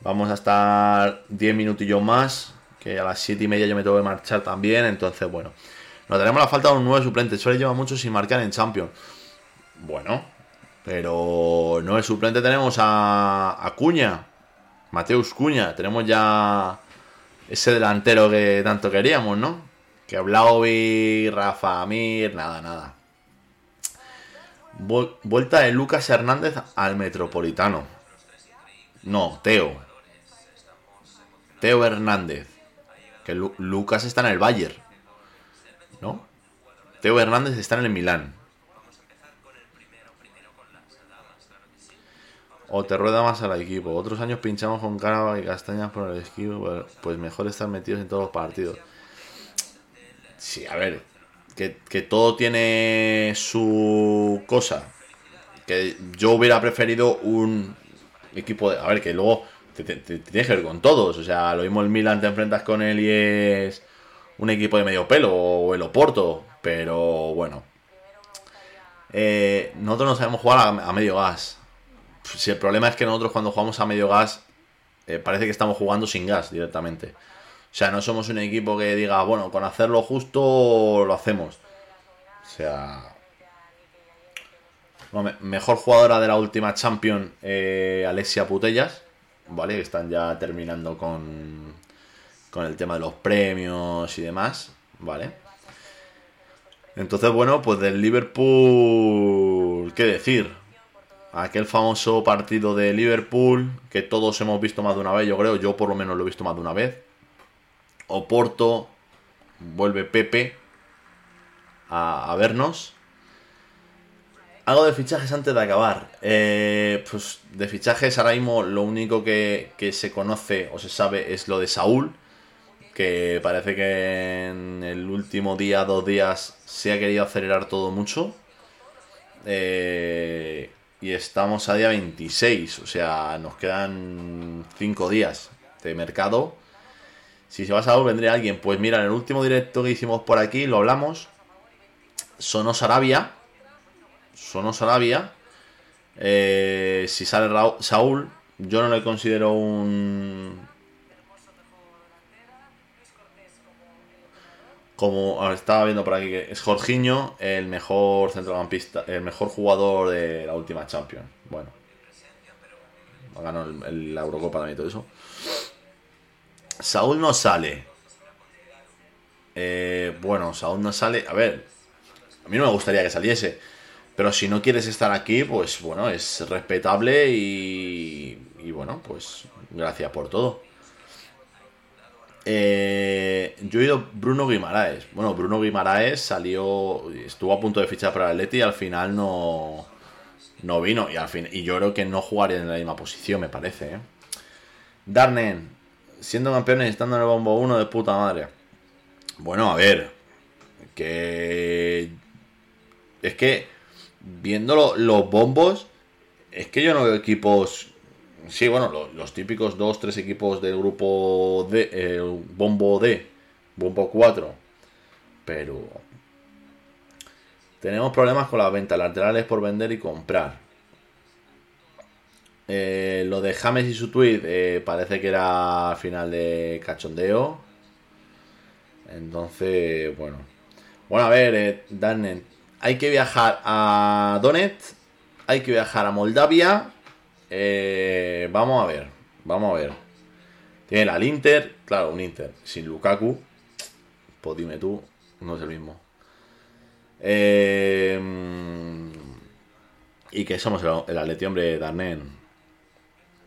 S1: Vamos a estar 10 minutillos más, que a las 7 y media yo me tengo que marchar también, entonces bueno. Nos tenemos la falta de un nuevo suplente. Suele lleva mucho sin marcar en Champions. Bueno, pero no es suplente. Tenemos a, a Cuña, Mateus Cuña. Tenemos ya ese delantero que tanto queríamos, ¿no? Que Blaovi, Rafa Amir, nada, nada. Vuelta de Lucas Hernández al Metropolitano. No, Teo. Teo Hernández. Que Lucas está en el Bayern. ¿No? Teo Hernández está en el Milán. O te rueda más al equipo. Otros años pinchamos con cara y castañas por el esquivo. Pues mejor estar metidos en todos los partidos. Sí, a ver. Que, que todo tiene su cosa. Que yo hubiera preferido un equipo de. A ver, que luego te, tienes que ver con todos. O sea, lo mismo el Milan te enfrentas con él y es un equipo de medio pelo o el Oporto. Pero bueno. Eh, nosotros no sabemos jugar a, medio gas. Si el problema es que nosotros cuando jugamos a medio gas eh, parece que estamos jugando sin gas directamente. O sea, no somos un equipo que diga, bueno, con hacerlo justo lo hacemos. O sea... mejor jugadora de la última Champion, eh, Alexia Putellas. ¿vale? Que están ya terminando con, con el tema de los premios y demás, ¿vale? Entonces, bueno, pues del Liverpool, ¿qué decir? Aquel famoso partido de Liverpool que todos hemos visto más de una vez, yo creo, yo por lo menos lo he visto más de una vez. Oporto, vuelve Pepe a, vernos. Algo de fichajes antes de acabar. Eh, pues de fichajes ahora mismo lo único que, se conoce o se sabe es lo de Saúl. Que parece que en el último día, dos días, se ha querido acelerar todo mucho. Eh, y estamos a día 26, o sea, nos quedan 5 días de mercado. Si se va a Saúl, vendría alguien. Pues mira, en el último directo que hicimos por aquí, lo hablamos. Sonos Arabia Sonos Arabia. Eh, si sale Saúl, yo no le considero un. Como estaba viendo por aquí que es Jorginho, el mejor centrocampista, el mejor jugador de la última Champions. Bueno, ganó el, la Eurocopa también y todo eso. Saúl no sale. Eh, bueno, Saúl no sale. A ver, a mí no me gustaría que saliese. Pero si no quieres estar aquí, pues bueno, es respetable y, y bueno, pues gracias por todo. Eh, yo he ido Bruno Guimaraes. Bueno, Bruno Guimaraes salió, estuvo a punto de fichar para el Atleti y al final no, no vino. Y, al fin, y yo creo que no jugaría en la misma posición, me parece. ¿eh? Darnen, siendo campeón y estando en el bombo 1 de puta madre. Bueno, a ver, que... Es que viendo los bombos, es que yo no veo equipos. Sí, bueno, los, típicos dos, tres equipos del grupo D, bombo D, bombo 4. Pero tenemos problemas con las ventas laterales por vender y comprar. Eh, lo de James y su tweet eh, parece que era final de cachondeo. Entonces, bueno. Bueno, a ver, eh, hay que viajar a Donetsk, hay que viajar a Moldavia. Eh, vamos a ver, vamos a ver. Tiene al Inter, claro, un Inter sin Lukaku. Pues dime tú, no es el mismo. Eh, y que somos el, atleti, hombre, Darnen.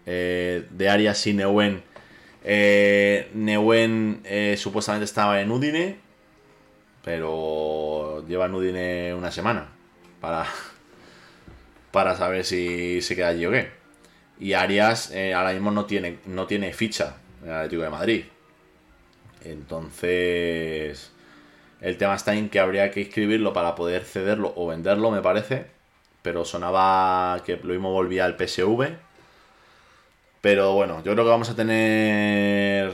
S1: Eh, de Arias sin Neuen. Eh, Neuen supuestamente estaba en Udine pero lleva Udine una semana para, <laughs> para saber si se queda allí o qué. Y Arias eh, ahora mismo no tiene, no tiene ficha en el Atlético de Madrid. Entonces, el tema está en que habría que inscribirlo para poder cederlo o venderlo, me parece. Pero sonaba que lo mismo volvía al PSV. Pero bueno, yo creo que vamos a tener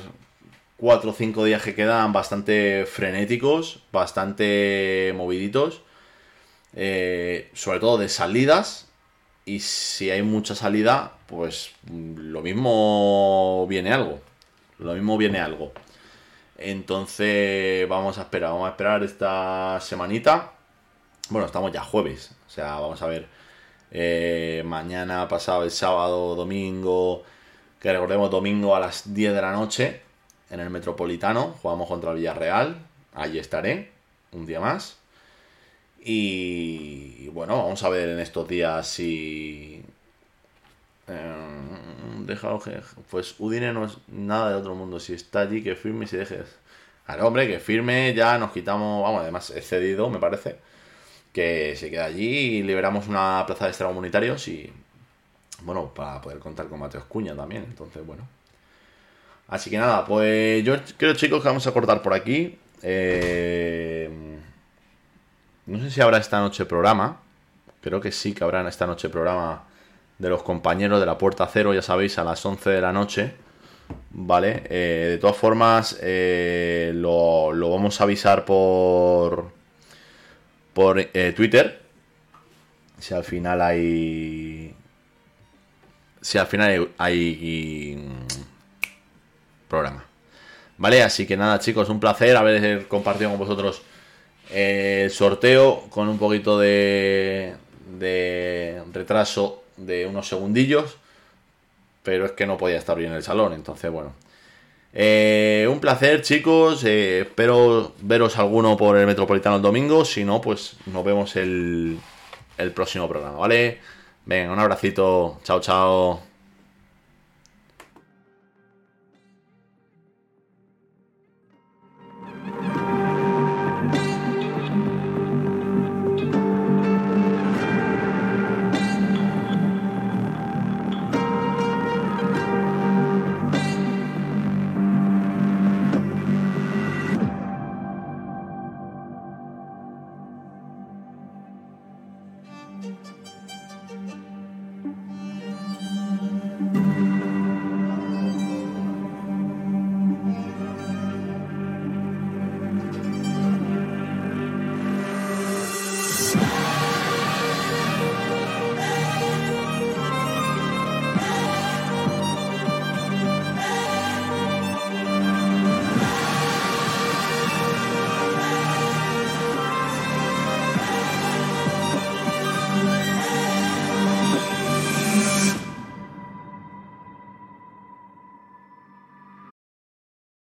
S1: cuatro o cinco días que quedan bastante frenéticos, bastante moviditos, eh, sobre todo de salidas. Y si hay mucha salida, pues lo mismo viene algo. Lo mismo viene algo. Entonces vamos a esperar, vamos a esperar esta semanita. Bueno, estamos ya jueves, o sea, vamos a ver. Eh, mañana, pasado el sábado, domingo, que recordemos domingo a las 10 de la noche, en el Metropolitano, jugamos contra el Villarreal, allí estaré, un día más. Y, bueno, vamos a ver en estos días si... Eh, pues Udine no es nada de otro mundo, si está allí que firme y se dejes. Al hombre que firme, ya nos quitamos, vamos, además he cedido, me parece, que se queda allí y liberamos una plaza de extracomunitarios y, bueno, para poder contar con Mateos Cuña también, entonces, bueno. Así que nada, pues yo creo, chicos, que vamos a cortar por aquí. Eh, no sé si habrá esta noche programa. Creo que sí que habrá esta noche programa de los compañeros de la Puerta Cero, ya sabéis, a las 11 de la noche. Vale, eh, de todas formas, eh, lo, vamos a avisar por, por Twitter. Si al final hay. Si al final hay programa. ¿Vale? Así que nada, chicos, un placer haber compartido con vosotros el sorteo con un poquito de, de retraso de unos segundillos. Pero es que no podía estar bien en el salón, entonces bueno. Eh, un placer, chicos. Eh, espero veros alguno por el Metropolitano el domingo. Si no, pues nos vemos el, el próximo programa, ¿vale? Venga, un abracito. Chao, chao.